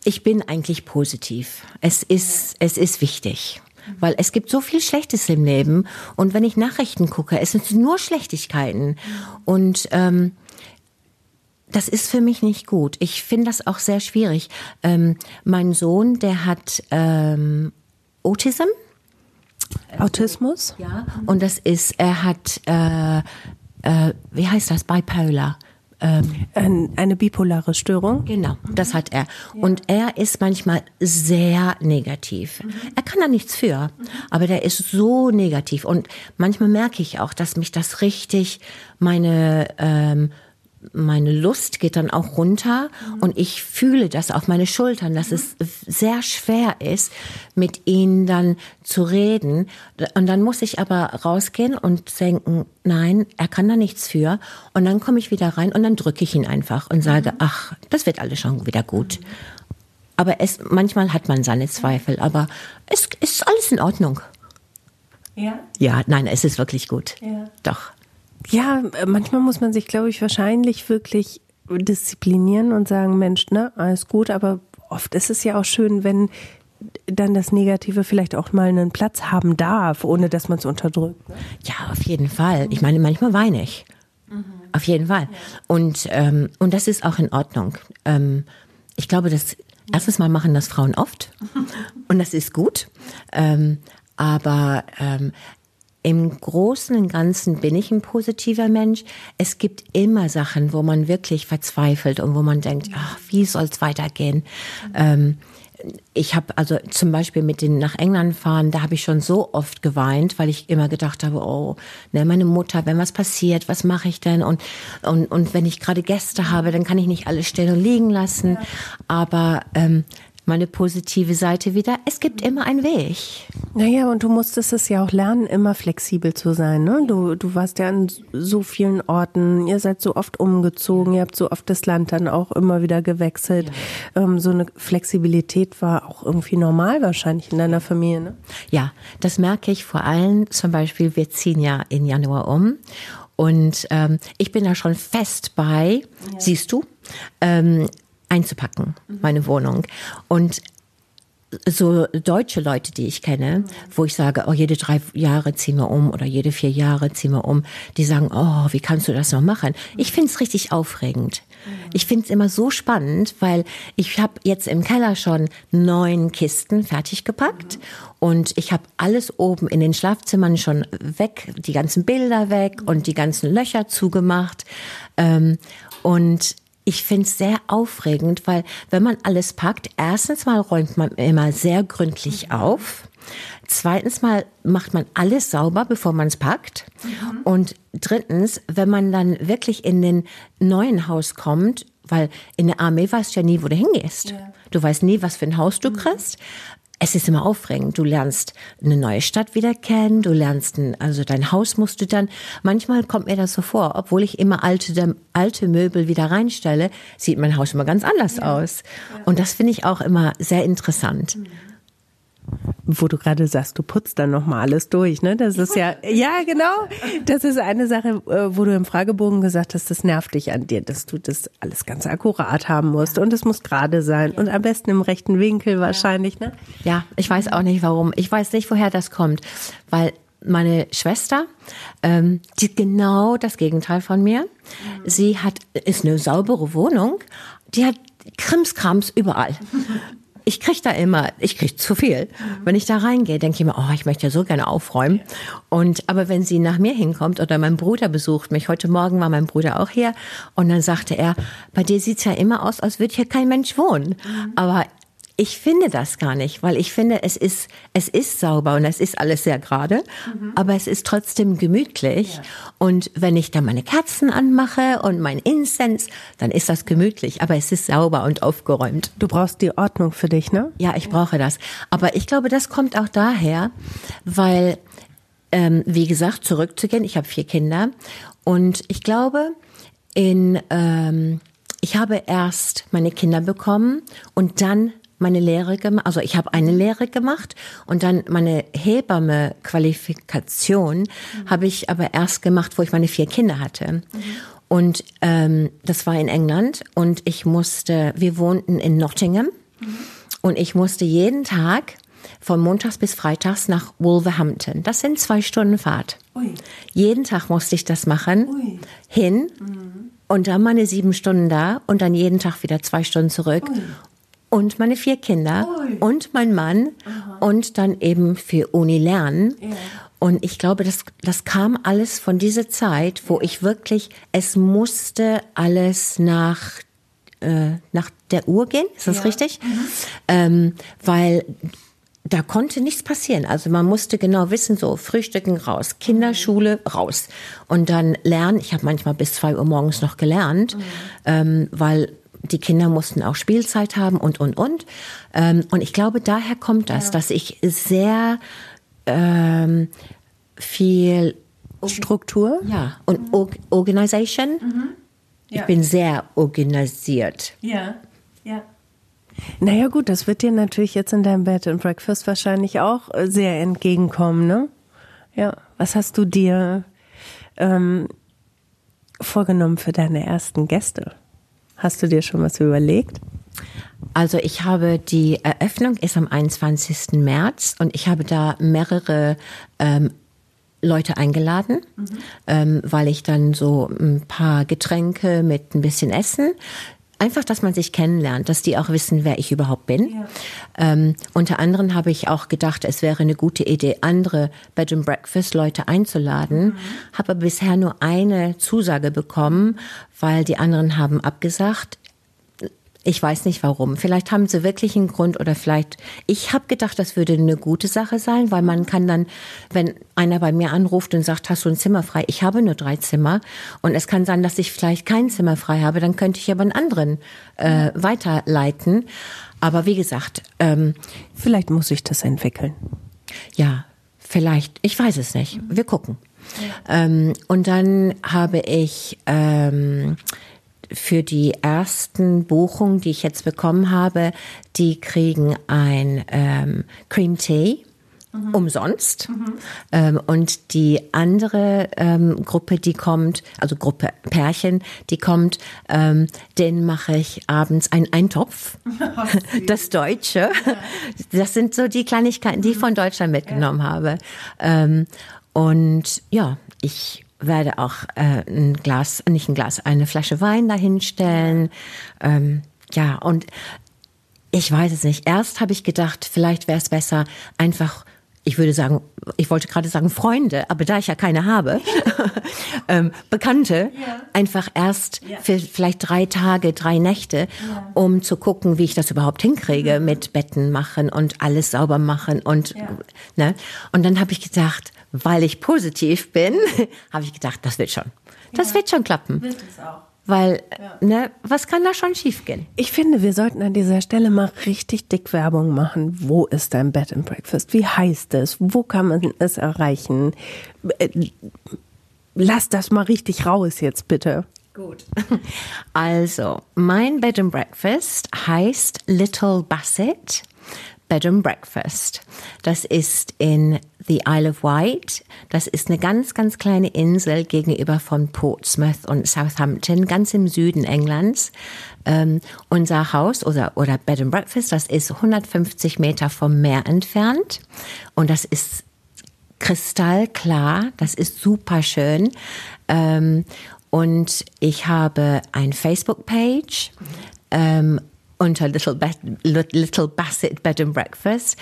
ich bin eigentlich positiv. Es ist, es ist wichtig. Weil es gibt so viel Schlechtes im Leben. Und wenn ich Nachrichten gucke, es sind nur Schlechtigkeiten. Und ähm, das ist für mich nicht gut. Ich finde das auch sehr schwierig. Ähm, mein Sohn, der hat ähm, Autism. Autismus? Ja. Und das ist, er hat, äh, äh, wie heißt das, Bipolar. Ähm, eine bipolare Störung. Genau, das hat er. Und er ist manchmal sehr negativ. Mhm. Er kann da nichts für, aber der ist so negativ. Und manchmal merke ich auch, dass mich das richtig meine ähm, meine Lust geht dann auch runter mhm. und ich fühle das auf meine Schultern, dass mhm. es sehr schwer ist, mit ihnen dann zu reden. Und dann muss ich aber rausgehen und denken, nein, er kann da nichts für. Und dann komme ich wieder rein und dann drücke ich ihn einfach und sage, mhm. ach, das wird alles schon wieder gut. Aber es, manchmal hat man seine Zweifel, aber es ist alles in Ordnung. Ja? Ja, nein, es ist wirklich gut. Ja. Doch. Ja, manchmal muss man sich, glaube ich, wahrscheinlich wirklich disziplinieren und sagen, Mensch, ne, alles gut, aber oft ist es ja auch schön, wenn dann das Negative vielleicht auch mal einen Platz haben darf, ohne dass man es unterdrückt. Ne? Ja, auf jeden Fall. Ich meine, manchmal weine ich. Mhm. Auf jeden Fall. Ja. Und, ähm, und das ist auch in Ordnung. Ähm, ich glaube, dass erstens mal machen das Frauen oft und das ist gut. Ähm, aber ähm, im Großen und Ganzen bin ich ein positiver Mensch. Es gibt immer Sachen, wo man wirklich verzweifelt und wo man denkt, ach, wie soll es weitergehen? Ähm, ich habe also zum Beispiel mit den nach England fahren, da habe ich schon so oft geweint, weil ich immer gedacht habe, oh, ne, meine Mutter, wenn was passiert, was mache ich denn? Und, und, und wenn ich gerade Gäste habe, dann kann ich nicht alles stehen und liegen lassen. Aber ähm, meine positive Seite wieder. Es gibt immer einen Weg. Naja, und du musstest es ja auch lernen, immer flexibel zu sein. Ne? Du, du warst ja an so vielen Orten, ihr seid so oft umgezogen, ihr habt so oft das Land dann auch immer wieder gewechselt. Ja. Ähm, so eine Flexibilität war auch irgendwie normal wahrscheinlich in deiner Familie. Ne? Ja, das merke ich vor allem. Zum Beispiel, wir ziehen ja in Januar um. Und ähm, ich bin da schon fest bei, ja. siehst du, ähm, einzupacken, meine Wohnung. Und so deutsche Leute, die ich kenne, wo ich sage, oh, jede drei Jahre ziehen wir um oder jede vier Jahre ziehen wir um, die sagen, oh, wie kannst du das noch machen? Ich finde es richtig aufregend. Ich finde es immer so spannend, weil ich habe jetzt im Keller schon neun Kisten fertig gepackt und ich habe alles oben in den Schlafzimmern schon weg, die ganzen Bilder weg und die ganzen Löcher zugemacht. Ähm, und ich finde es sehr aufregend, weil wenn man alles packt, erstens mal räumt man immer sehr gründlich mhm. auf. Zweitens mal macht man alles sauber, bevor man es packt. Mhm. Und drittens, wenn man dann wirklich in den neuen Haus kommt, weil in der Armee weißt du ja nie, wo du hingehst. Ja. Du weißt nie, was für ein Haus du mhm. kriegst es ist immer aufregend. Du lernst eine neue Stadt wieder kennen, du lernst, ein, also dein Haus musst du dann, manchmal kommt mir das so vor, obwohl ich immer alte, alte Möbel wieder reinstelle, sieht mein Haus immer ganz anders ja. aus. Und das finde ich auch immer sehr interessant. Mhm wo du gerade sagst, du putzt dann nochmal alles durch, ne? Das ist ja, ja, genau. Das ist eine Sache, äh, wo du im Fragebogen gesagt hast, das nervt dich an dir, dass du das alles ganz akkurat haben musst und es muss gerade sein und am besten im rechten Winkel wahrscheinlich, ne? Ja, ich weiß auch nicht warum. Ich weiß nicht, woher das kommt, weil meine Schwester, ähm, die genau das Gegenteil von mir. Sie hat, ist eine saubere Wohnung, die hat Krimskrams überall ich kriege da immer, ich kriege zu viel. Wenn ich da reingehe, denke ich mir, oh, ich möchte ja so gerne aufräumen. Und aber wenn sie nach mir hinkommt oder mein Bruder besucht mich, heute Morgen war mein Bruder auch hier und dann sagte er, bei dir sieht's ja immer aus, als würde hier kein Mensch wohnen. Aber ich finde das gar nicht, weil ich finde, es ist, es ist sauber und es ist alles sehr gerade, mhm. aber es ist trotzdem gemütlich. Ja. Und wenn ich dann meine Kerzen anmache und mein Incense, dann ist das gemütlich, aber es ist sauber und aufgeräumt. Du brauchst die Ordnung für dich, ne? Ja, ich brauche das. Aber ich glaube, das kommt auch daher, weil, ähm, wie gesagt, zurückzugehen, ich habe vier Kinder und ich glaube, in, ähm, ich habe erst meine Kinder bekommen und dann meine Lehre gemacht, also ich habe eine Lehre gemacht und dann meine Hebamme-Qualifikation mhm. habe ich aber erst gemacht, wo ich meine vier Kinder hatte. Mhm. Und ähm, das war in England und ich musste, wir wohnten in Nottingham mhm. und ich musste jeden Tag von montags bis freitags nach Wolverhampton. Das sind zwei Stunden Fahrt. Ui. Jeden Tag musste ich das machen. Ui. Hin mhm. und dann meine sieben Stunden da und dann jeden Tag wieder zwei Stunden zurück. Ui und meine vier Kinder Ui. und mein Mann Aha. und dann eben für Uni lernen. Ja. Und ich glaube, das, das kam alles von dieser Zeit, wo ich wirklich, es musste alles nach, äh, nach der Uhr gehen, ist das ja. richtig? Mhm. Ähm, weil da konnte nichts passieren. Also man musste genau wissen, so Frühstücken raus, Kinderschule raus und dann lernen. Ich habe manchmal bis zwei Uhr morgens noch gelernt, mhm. ähm, weil die Kinder mussten auch Spielzeit haben und, und, und. Ähm, und ich glaube, daher kommt das, ja. dass ich sehr ähm, viel Struktur. Ja, und mhm. Organisation. Mhm. Ja. Ich bin sehr organisiert. Ja, ja. Naja gut, das wird dir natürlich jetzt in deinem Bed and Breakfast wahrscheinlich auch äh, sehr entgegenkommen, ne? Ja. Was hast du dir ähm, vorgenommen für deine ersten Gäste? Hast du dir schon was überlegt? Also ich habe die Eröffnung ist am 21. März und ich habe da mehrere ähm, Leute eingeladen, mhm. ähm, weil ich dann so ein paar Getränke mit ein bisschen Essen einfach, dass man sich kennenlernt, dass die auch wissen, wer ich überhaupt bin. Ja. Ähm, unter anderem habe ich auch gedacht, es wäre eine gute Idee, andere Bed and Breakfast Leute einzuladen, mhm. habe bisher nur eine Zusage bekommen, weil die anderen haben abgesagt. Ich weiß nicht warum. Vielleicht haben sie wirklich einen Grund oder vielleicht, ich habe gedacht, das würde eine gute Sache sein, weil man kann dann, wenn einer bei mir anruft und sagt, hast du ein Zimmer frei? Ich habe nur drei Zimmer und es kann sein, dass ich vielleicht kein Zimmer frei habe, dann könnte ich aber einen anderen äh, weiterleiten. Aber wie gesagt, ähm, vielleicht muss ich das entwickeln. Ja, vielleicht. Ich weiß es nicht. Wir gucken. Ja. Ähm, und dann habe ich ähm, für die ersten Buchungen, die ich jetzt bekommen habe, die kriegen ein ähm, Cream Tea. Mhm. umsonst. Mhm. Ähm, und die andere ähm, Gruppe, die kommt, also Gruppe Pärchen, die kommt, ähm, den mache ich abends einen Eintopf. das Deutsche. Ja. Das sind so die Kleinigkeiten, die ich von Deutschland mitgenommen ja. habe. Ähm, und ja, ich werde auch äh, ein Glas, nicht ein Glas, eine Flasche Wein dahinstellen. Ähm, ja, und ich weiß es nicht. Erst habe ich gedacht, vielleicht wäre es besser, einfach ich würde sagen, ich wollte gerade sagen Freunde, aber da ich ja keine habe, ähm, Bekannte, ja. einfach erst ja. für vielleicht drei Tage, drei Nächte, ja. um zu gucken, wie ich das überhaupt hinkriege mhm. mit Betten machen und alles sauber machen und ne. Und dann habe ich gedacht, weil ich positiv bin, habe ich gedacht, das wird schon. Das wird schon klappen. Wird es auch. Weil, ja. ne, was kann da schon schiefgehen? Ich finde, wir sollten an dieser Stelle mal richtig dick Werbung machen. Wo ist dein Bed and Breakfast? Wie heißt es? Wo kann man es erreichen? Äh, lass das mal richtig raus jetzt, bitte. Gut. Also, mein Bed and Breakfast heißt Little Bassett. Bed and Breakfast. Das ist in the Isle of Wight. Das ist eine ganz, ganz kleine Insel gegenüber von Portsmouth und Southampton, ganz im Süden Englands. Ähm, unser Haus oder, oder Bed and Breakfast, das ist 150 Meter vom Meer entfernt. Und das ist kristallklar. Das ist super schön. Ähm, und ich habe ein Facebook-Page. Ähm, unter Little, Little Bassett Bed and Breakfast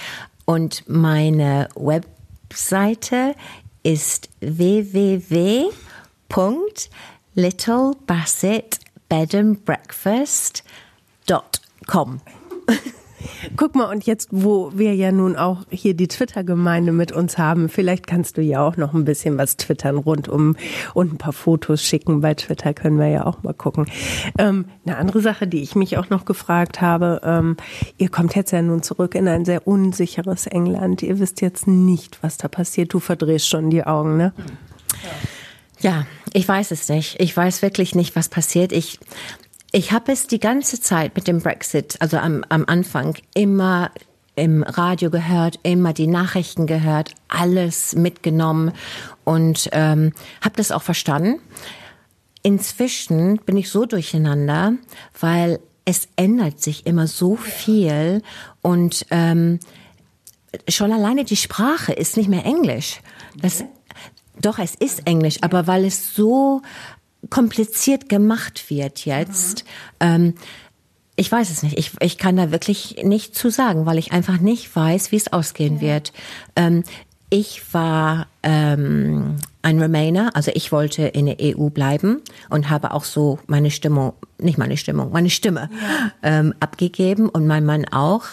und meine Webseite ist www.littlebassettbedandbreakfast.com. Guck mal, und jetzt, wo wir ja nun auch hier die Twitter-Gemeinde mit uns haben, vielleicht kannst du ja auch noch ein bisschen was twittern rund um und ein paar Fotos schicken. Bei Twitter können wir ja auch mal gucken. Ähm, eine andere Sache, die ich mich auch noch gefragt habe, ähm, ihr kommt jetzt ja nun zurück in ein sehr unsicheres England. Ihr wisst jetzt nicht, was da passiert. Du verdrehst schon die Augen, ne? Ja, ich weiß es nicht. Ich weiß wirklich nicht, was passiert. Ich ich habe es die ganze Zeit mit dem Brexit, also am, am Anfang, immer im Radio gehört, immer die Nachrichten gehört, alles mitgenommen und ähm, habe das auch verstanden. Inzwischen bin ich so durcheinander, weil es ändert sich immer so viel und ähm, schon alleine die Sprache ist nicht mehr Englisch. Das, doch, es ist Englisch, aber weil es so kompliziert gemacht wird jetzt. Mhm. Ähm, ich weiß es nicht. Ich, ich kann da wirklich nicht zu sagen, weil ich einfach nicht weiß, wie es ausgehen ja. wird. Ähm, ich war ähm, ein Remainer, also ich wollte in der EU bleiben und habe auch so meine Stimmung, nicht meine Stimmung, meine Stimme ja. ähm, abgegeben und mein Mann auch.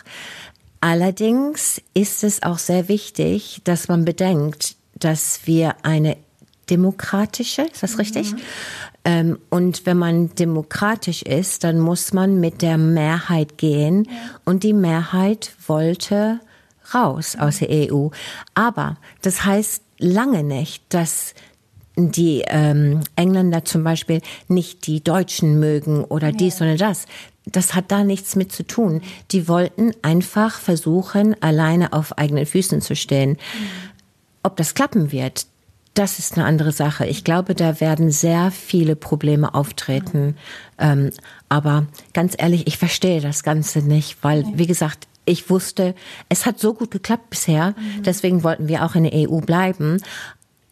Allerdings ist es auch sehr wichtig, dass man bedenkt, dass wir eine demokratische, ist das richtig? Mhm. Ähm, und wenn man demokratisch ist, dann muss man mit der Mehrheit gehen. Ja. Und die Mehrheit wollte raus aus der EU. Aber das heißt lange nicht, dass die ähm, Engländer zum Beispiel nicht die Deutschen mögen oder ja. dies oder das. Das hat da nichts mit zu tun. Die wollten einfach versuchen, alleine auf eigenen Füßen zu stehen. Mhm ob das klappen wird, das ist eine andere Sache. Ich glaube, da werden sehr viele Probleme auftreten. Ähm, aber ganz ehrlich, ich verstehe das Ganze nicht, weil, wie gesagt, ich wusste, es hat so gut geklappt bisher. Deswegen wollten wir auch in der EU bleiben.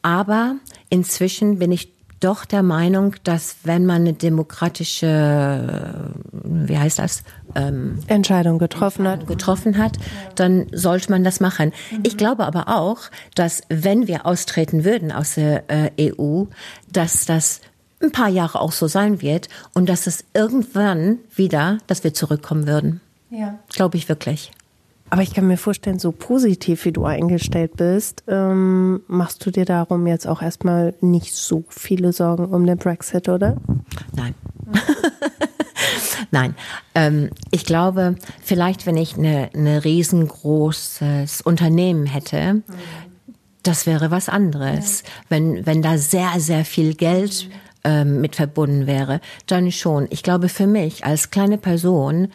Aber inzwischen bin ich doch der Meinung, dass wenn man eine demokratische, wie heißt das, ähm, Entscheidung getroffen hat, getroffen hat, dann sollte man das machen. Mhm. Ich glaube aber auch, dass wenn wir austreten würden aus der äh, EU, dass das ein paar Jahre auch so sein wird und dass es irgendwann wieder, dass wir zurückkommen würden. Ja. Glaube ich wirklich. Aber ich kann mir vorstellen, so positiv wie du eingestellt bist, ähm, machst du dir darum jetzt auch erstmal nicht so viele Sorgen um den Brexit, oder? Nein. Nein. Ähm, ich glaube, vielleicht, wenn ich eine, eine riesengroßes Unternehmen hätte, das wäre was anderes. Wenn, wenn da sehr, sehr viel Geld ähm, mit verbunden wäre, dann schon. Ich glaube, für mich als kleine Person,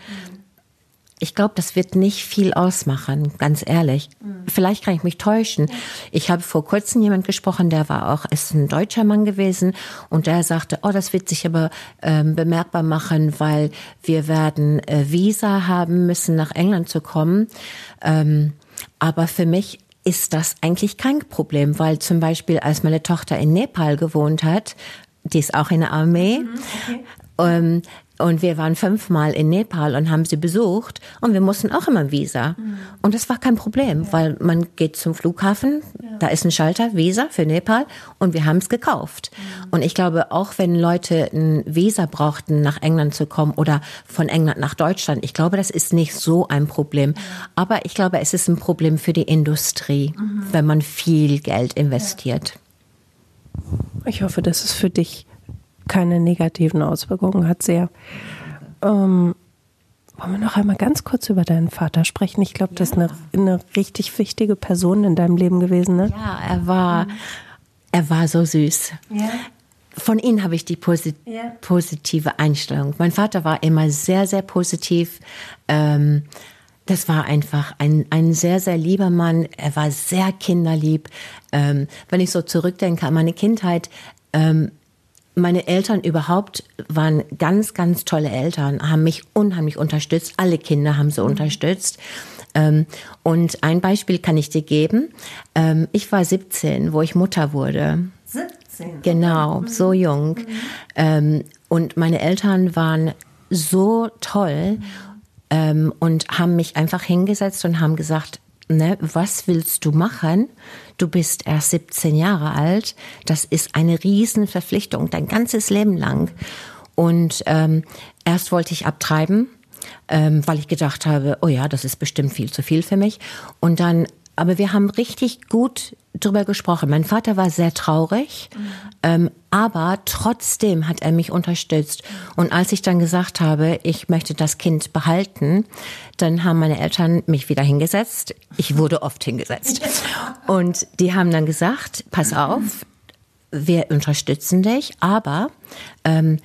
ich glaube, das wird nicht viel ausmachen, ganz ehrlich. Mhm. Vielleicht kann ich mich täuschen. Ich habe vor kurzem jemand gesprochen, der war auch, ist ein deutscher Mann gewesen und der sagte, oh, das wird sich aber ähm, bemerkbar machen, weil wir werden äh, Visa haben müssen, nach England zu kommen. Ähm, aber für mich ist das eigentlich kein Problem, weil zum Beispiel, als meine Tochter in Nepal gewohnt hat, die ist auch in der Armee, mhm, okay. ähm, und wir waren fünfmal in Nepal und haben sie besucht und wir mussten auch immer Visa. Mhm. Und das war kein Problem, ja. weil man geht zum Flughafen, ja. da ist ein Schalter, Visa für Nepal und wir haben es gekauft. Mhm. Und ich glaube, auch wenn Leute ein Visa brauchten, nach England zu kommen oder von England nach Deutschland, ich glaube, das ist nicht so ein Problem. Aber ich glaube, es ist ein Problem für die Industrie, mhm. wenn man viel Geld investiert. Ich hoffe, das ist für dich keine negativen Auswirkungen hat, sehr. Ähm, wollen wir noch einmal ganz kurz über deinen Vater sprechen? Ich glaube, ja. das ist eine, eine, richtig wichtige Person in deinem Leben gewesen, ne? Ja, er war, er war so süß. Ja. Von ihm habe ich die posit ja. positive Einstellung. Mein Vater war immer sehr, sehr positiv. Ähm, das war einfach ein, ein sehr, sehr lieber Mann. Er war sehr kinderlieb. Ähm, wenn ich so zurückdenke an meine Kindheit, ähm, meine Eltern überhaupt waren ganz, ganz tolle Eltern, haben mich unheimlich unterstützt. Alle Kinder haben sie mhm. unterstützt. Ähm, und ein Beispiel kann ich dir geben. Ähm, ich war 17, wo ich Mutter wurde. 17? Genau, mhm. so jung. Mhm. Ähm, und meine Eltern waren so toll und haben mich einfach hingesetzt und haben gesagt, ne, was willst du machen? Du bist erst 17 Jahre alt. Das ist eine Riesenverpflichtung, dein ganzes Leben lang. Und ähm, erst wollte ich abtreiben, ähm, weil ich gedacht habe, oh ja, das ist bestimmt viel zu viel für mich. Und dann aber wir haben richtig gut drüber gesprochen. Mein Vater war sehr traurig, mhm. ähm, aber trotzdem hat er mich unterstützt. Und als ich dann gesagt habe, ich möchte das Kind behalten, dann haben meine Eltern mich wieder hingesetzt. Ich wurde oft hingesetzt. Und die haben dann gesagt, pass auf, wir unterstützen dich, aber ähm,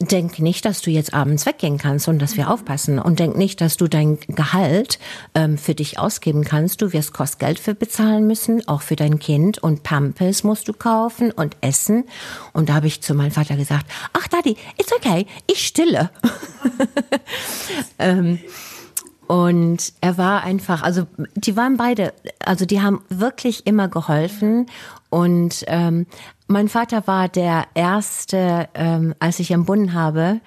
denk nicht, dass du jetzt abends weggehen kannst und dass wir aufpassen. Und denk nicht, dass du dein Gehalt ähm, für dich ausgeben kannst. Du wirst Kostgeld für bezahlen müssen, auch für dein Kind. Und Pampers musst du kaufen und essen. Und da habe ich zu meinem Vater gesagt, ach Daddy, it's okay, ich stille. ähm, und er war einfach, also die waren beide, also die haben wirklich immer geholfen. Und ähm, mein Vater war der erste, ähm, als ich empfunden habe,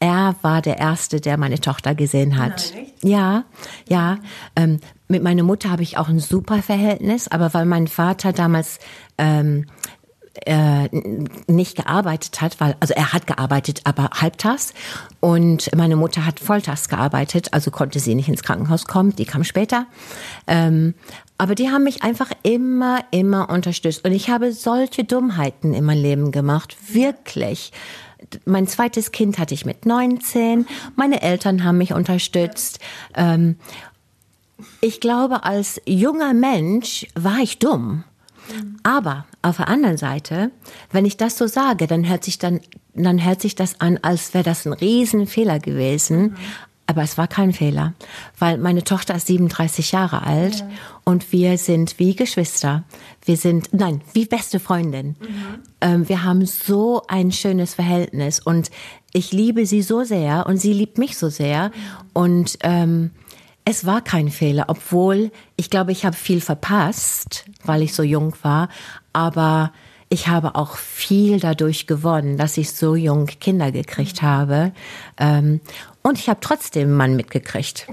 er war der erste, der meine Tochter gesehen hat. Nein, ja, ja. Ähm, mit meiner Mutter habe ich auch ein super Verhältnis, aber weil mein Vater damals ähm, äh, nicht gearbeitet hat, weil, also er hat gearbeitet, aber halbtags. Und meine Mutter hat volltags gearbeitet, also konnte sie nicht ins Krankenhaus kommen, die kam später. Ähm, aber die haben mich einfach immer, immer unterstützt. Und ich habe solche Dummheiten in meinem Leben gemacht, wirklich. Mein zweites Kind hatte ich mit 19. Meine Eltern haben mich unterstützt. Ähm, ich glaube, als junger Mensch war ich dumm. Aber auf der anderen Seite, wenn ich das so sage, dann hört sich dann, dann hört sich das an, als wäre das ein Riesenfehler gewesen. Mhm. Aber es war kein Fehler, weil meine Tochter ist 37 Jahre alt ja. und wir sind wie Geschwister. Wir sind, nein, wie beste Freundin. Mhm. Ähm, wir haben so ein schönes Verhältnis und ich liebe sie so sehr und sie liebt mich so sehr. Mhm. Und ähm, es war kein Fehler, obwohl ich glaube, ich habe viel verpasst, weil ich so jung war. Aber ich habe auch viel dadurch gewonnen, dass ich so jung Kinder gekriegt mhm. habe. Ähm, und ich habe trotzdem einen Mann mitgekriegt.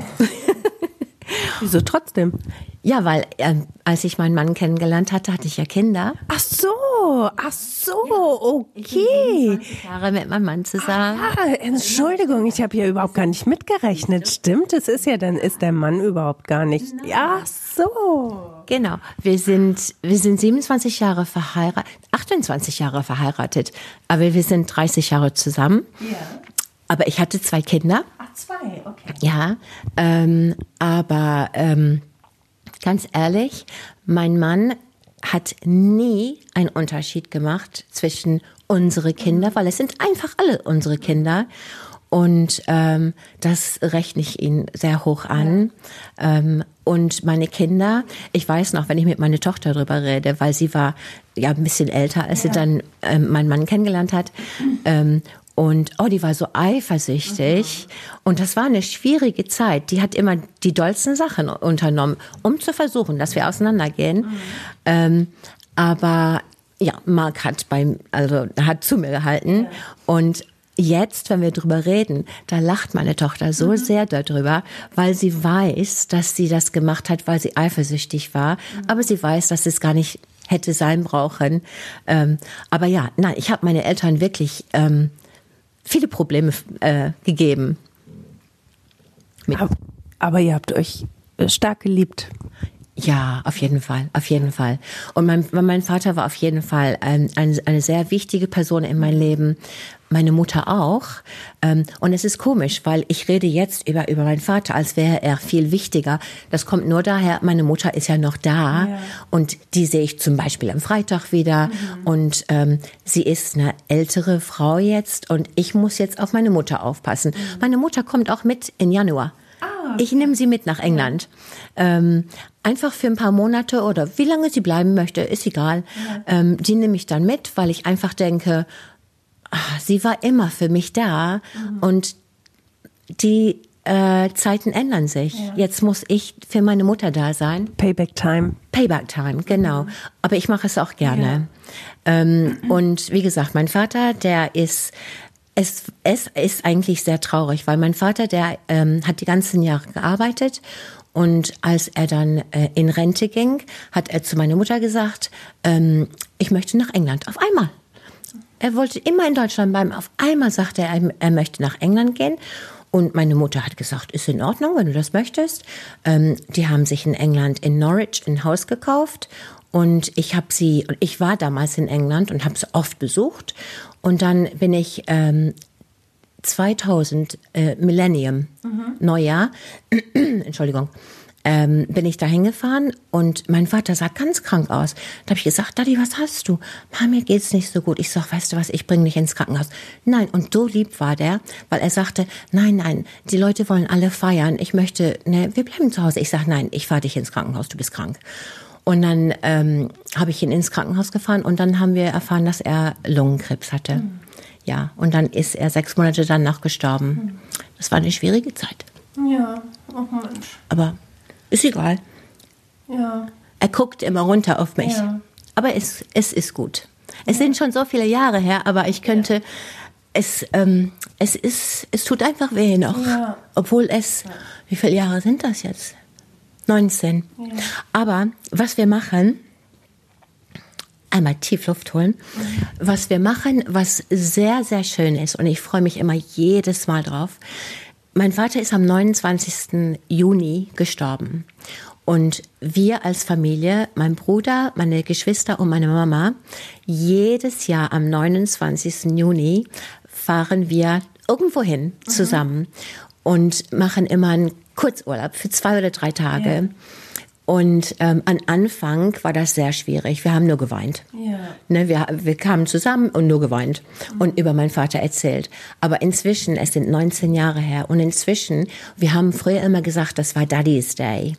Wieso trotzdem? Ja, weil äh, als ich meinen Mann kennengelernt hatte, hatte ich ja Kinder. Ach so, ach so, okay. Ich Jahre mit meinem Mann zusammen. Ah, Entschuldigung, ich habe ja überhaupt gar nicht mitgerechnet. Stimmt, es ist ja dann ist der Mann überhaupt gar nicht. Ach so. Genau. Wir sind wir sind 27 Jahre verheiratet, 28 Jahre verheiratet, aber wir sind 30 Jahre zusammen. Ja. Aber ich hatte zwei Kinder. Ach, zwei, okay. Ja, ähm, aber ähm, ganz ehrlich, mein Mann hat nie einen Unterschied gemacht zwischen unsere Kinder, weil es sind einfach alle unsere Kinder. Und ähm, das rechne ich ihn sehr hoch an. Ähm, und meine Kinder, ich weiß noch, wenn ich mit meiner Tochter darüber rede, weil sie war ja ein bisschen älter, als ja. sie dann ähm, meinen Mann kennengelernt hat. Ähm, und oh, die war so eifersüchtig. Mhm. Und das war eine schwierige Zeit. Die hat immer die dollsten Sachen unternommen, um zu versuchen, dass wir auseinandergehen. Mhm. Ähm, aber ja, Mark hat beim, also hat zu mir gehalten. Ja. Und jetzt, wenn wir drüber reden, da lacht meine Tochter so mhm. sehr darüber, weil sie weiß, dass sie das gemacht hat, weil sie eifersüchtig war. Mhm. Aber sie weiß, dass es gar nicht hätte sein brauchen. Ähm, aber ja, nein, ich habe meine Eltern wirklich ähm, viele Probleme äh, gegeben. Aber, aber ihr habt euch äh, stark geliebt. Ja, auf jeden Fall, auf jeden Fall. Und mein, mein Vater war auf jeden Fall ein, ein, eine sehr wichtige Person in meinem Leben. Meine Mutter auch. Ähm, und es ist komisch, weil ich rede jetzt über, über meinen Vater, als wäre er viel wichtiger. Das kommt nur daher, meine Mutter ist ja noch da. Ja. Und die sehe ich zum Beispiel am Freitag wieder. Mhm. Und ähm, sie ist eine ältere Frau jetzt. Und ich muss jetzt auf meine Mutter aufpassen. Mhm. Meine Mutter kommt auch mit in Januar. Ah, ich nehme sie mit nach England. Ja. Ähm, einfach für ein paar Monate oder wie lange sie bleiben möchte, ist egal. Ja. Ähm, die nehme ich dann mit, weil ich einfach denke, sie war immer für mich da mhm. und die äh, Zeiten ändern sich. Ja. Jetzt muss ich für meine Mutter da sein. Payback Time. Payback Time, genau. Mhm. Aber ich mache es auch gerne. Ähm, und wie gesagt, mein Vater, der ist es, es ist eigentlich sehr traurig, weil mein Vater, der ähm, hat die ganzen Jahre gearbeitet und als er dann äh, in Rente ging, hat er zu meiner Mutter gesagt, ähm, ich möchte nach England auf einmal. Er wollte immer in Deutschland bleiben. Auf einmal sagte er, er möchte nach England gehen. Und meine Mutter hat gesagt, ist in Ordnung, wenn du das möchtest. Ähm, die haben sich in England in Norwich ein Haus gekauft und ich habe sie, ich war damals in England und habe sie oft besucht. Und dann bin ich ähm, 2000 äh, Millennium mhm. Neujahr, Entschuldigung, ähm, bin ich da hingefahren und mein Vater sah ganz krank aus. Da habe ich gesagt, Daddy, was hast du? Mama, mir geht's nicht so gut. Ich sag, weißt du was, ich bringe dich ins Krankenhaus. Nein, und so lieb war der, weil er sagte, nein, nein, die Leute wollen alle feiern. Ich möchte, ne, wir bleiben zu Hause. Ich sag, nein, ich fahre dich ins Krankenhaus, du bist krank. Und dann ähm, habe ich ihn ins Krankenhaus gefahren und dann haben wir erfahren, dass er Lungenkrebs hatte. Mhm. Ja, und dann ist er sechs Monate danach gestorben. Mhm. Das war eine schwierige Zeit. Ja, oh Mensch. Aber ist egal. Ja. Er guckt immer runter auf mich. Ja. Aber es, es ist gut. Es ja. sind schon so viele Jahre her, aber ich könnte, ja. es, ähm, es ist, es tut einfach weh noch. Obwohl es, wie viele Jahre sind das jetzt? 19. Aber was wir machen, einmal tief Luft holen. Was wir machen, was sehr, sehr schön ist, und ich freue mich immer jedes Mal drauf, mein Vater ist am 29. Juni gestorben. Und wir als Familie, mein Bruder, meine Geschwister und meine Mama, jedes Jahr am 29. Juni fahren wir irgendwo hin mhm. zusammen und machen immer einen Kurzurlaub für zwei oder drei Tage. Ja. Und ähm, am Anfang war das sehr schwierig. Wir haben nur geweint. Ja. Ne, wir, wir kamen zusammen und nur geweint und über meinen Vater erzählt. Aber inzwischen, es sind 19 Jahre her, und inzwischen, wir haben früher immer gesagt, das war Daddy's Day.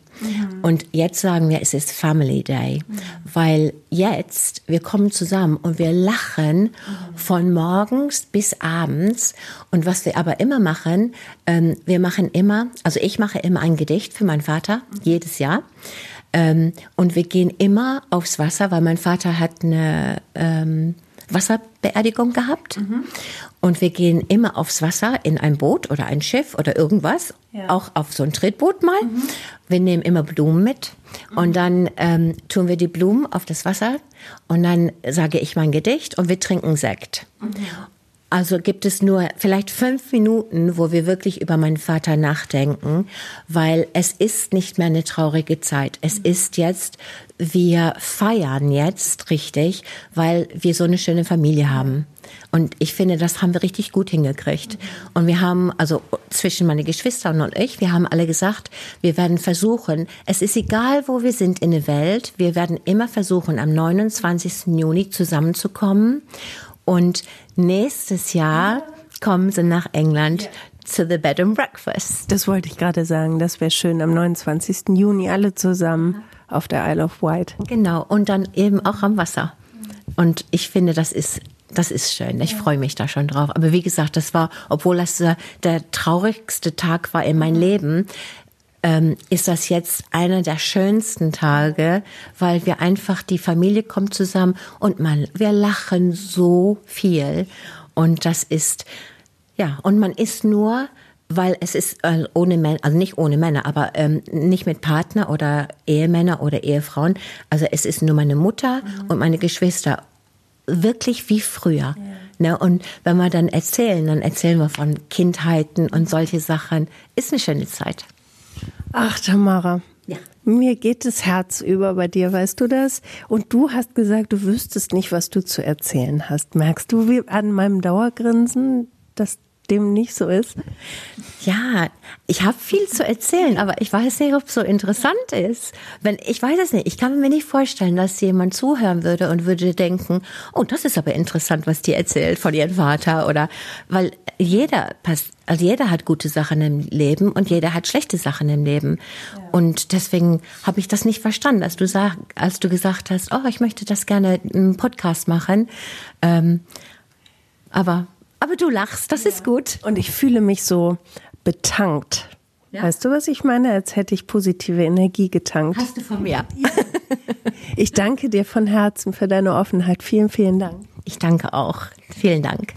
Und jetzt sagen wir, es ist Family Day. Weil jetzt, wir kommen zusammen und wir lachen von morgens bis abends. Und was wir aber immer machen, ähm, wir machen immer, also ich mache immer ein Gedicht für meinen Vater, jedes Jahr. Ähm, und wir gehen immer aufs Wasser, weil mein Vater hat eine ähm, Wasserbeerdigung gehabt. Und wir gehen immer aufs Wasser in ein Boot oder ein Schiff oder irgendwas, Ja. auch auf so ein Tretboot mal. Wir nehmen immer Blumen mit und dann ähm, tun wir die Blumen auf das Wasser und dann sage ich mein Gedicht und wir trinken Sekt. Also gibt es nur vielleicht fünf Minuten, wo wir wirklich über meinen Vater nachdenken, weil es ist nicht mehr eine traurige Zeit. Es ist jetzt, wir feiern jetzt richtig, weil wir so eine schöne Familie haben. Und ich finde, das haben wir richtig gut hingekriegt. Und wir haben, also zwischen meine Geschwister und ich, wir haben alle gesagt, wir werden versuchen, es ist egal, wo wir sind in der Welt, wir werden immer versuchen, am 29. Juni zusammenzukommen. Und nächstes Jahr kommen sie nach England zu The Bed and Breakfast. Das wollte ich gerade sagen. Das wäre schön am 29. Juni alle zusammen auf der Isle of Wight. Genau, und dann eben auch am Wasser. Und ich finde, das ist, das ist schön. Ich freue mich da schon drauf. Aber wie gesagt, das war, obwohl das der, der traurigste Tag war in meinem Leben, ähm, ist das jetzt einer der schönsten Tage, weil wir einfach, die Familie kommt zusammen und man, wir lachen so viel. Und das ist, ja, und man ist nur, weil es ist äh, ohne Männer, also nicht ohne Männer, aber ähm, nicht mit Partner oder Ehemänner oder Ehefrauen. Also es ist nur meine Mutter und meine Geschwister. Wirklich wie früher. Ne? Und wenn wir dann erzählen, dann erzählen wir von Kindheiten und solche Sachen. Ist eine schöne Zeit. Ach, Tamara. Ja. Mir geht das Herz über bei dir, weißt du das? Und du hast gesagt, du wüsstest nicht, was du zu erzählen hast. Merkst du wie an meinem Dauergrinsen, dass dem nicht so ist? Ja, ich habe viel zu erzählen, aber ich weiß nicht, ob es so interessant ist. Wenn ich weiß es nicht, ich kann mir nicht vorstellen, dass jemand zuhören würde und würde denken, oh, das ist aber interessant, was die erzählt von ihrem Vater oder weil jeder passt, also jeder hat gute Sachen im Leben und jeder hat schlechte Sachen im Leben. Und deswegen habe ich das nicht verstanden, als du sag, als du gesagt hast, oh, ich möchte das gerne einen Podcast machen. Ähm, aber aber du lachst, das ist gut. Und ich fühle mich so betankt. Ja. Weißt du, was ich meine? Als hätte ich positive Energie getankt. Hast du von mir? Ich danke dir von Herzen für deine Offenheit. Vielen, vielen Dank. Ich danke auch. Vielen Dank.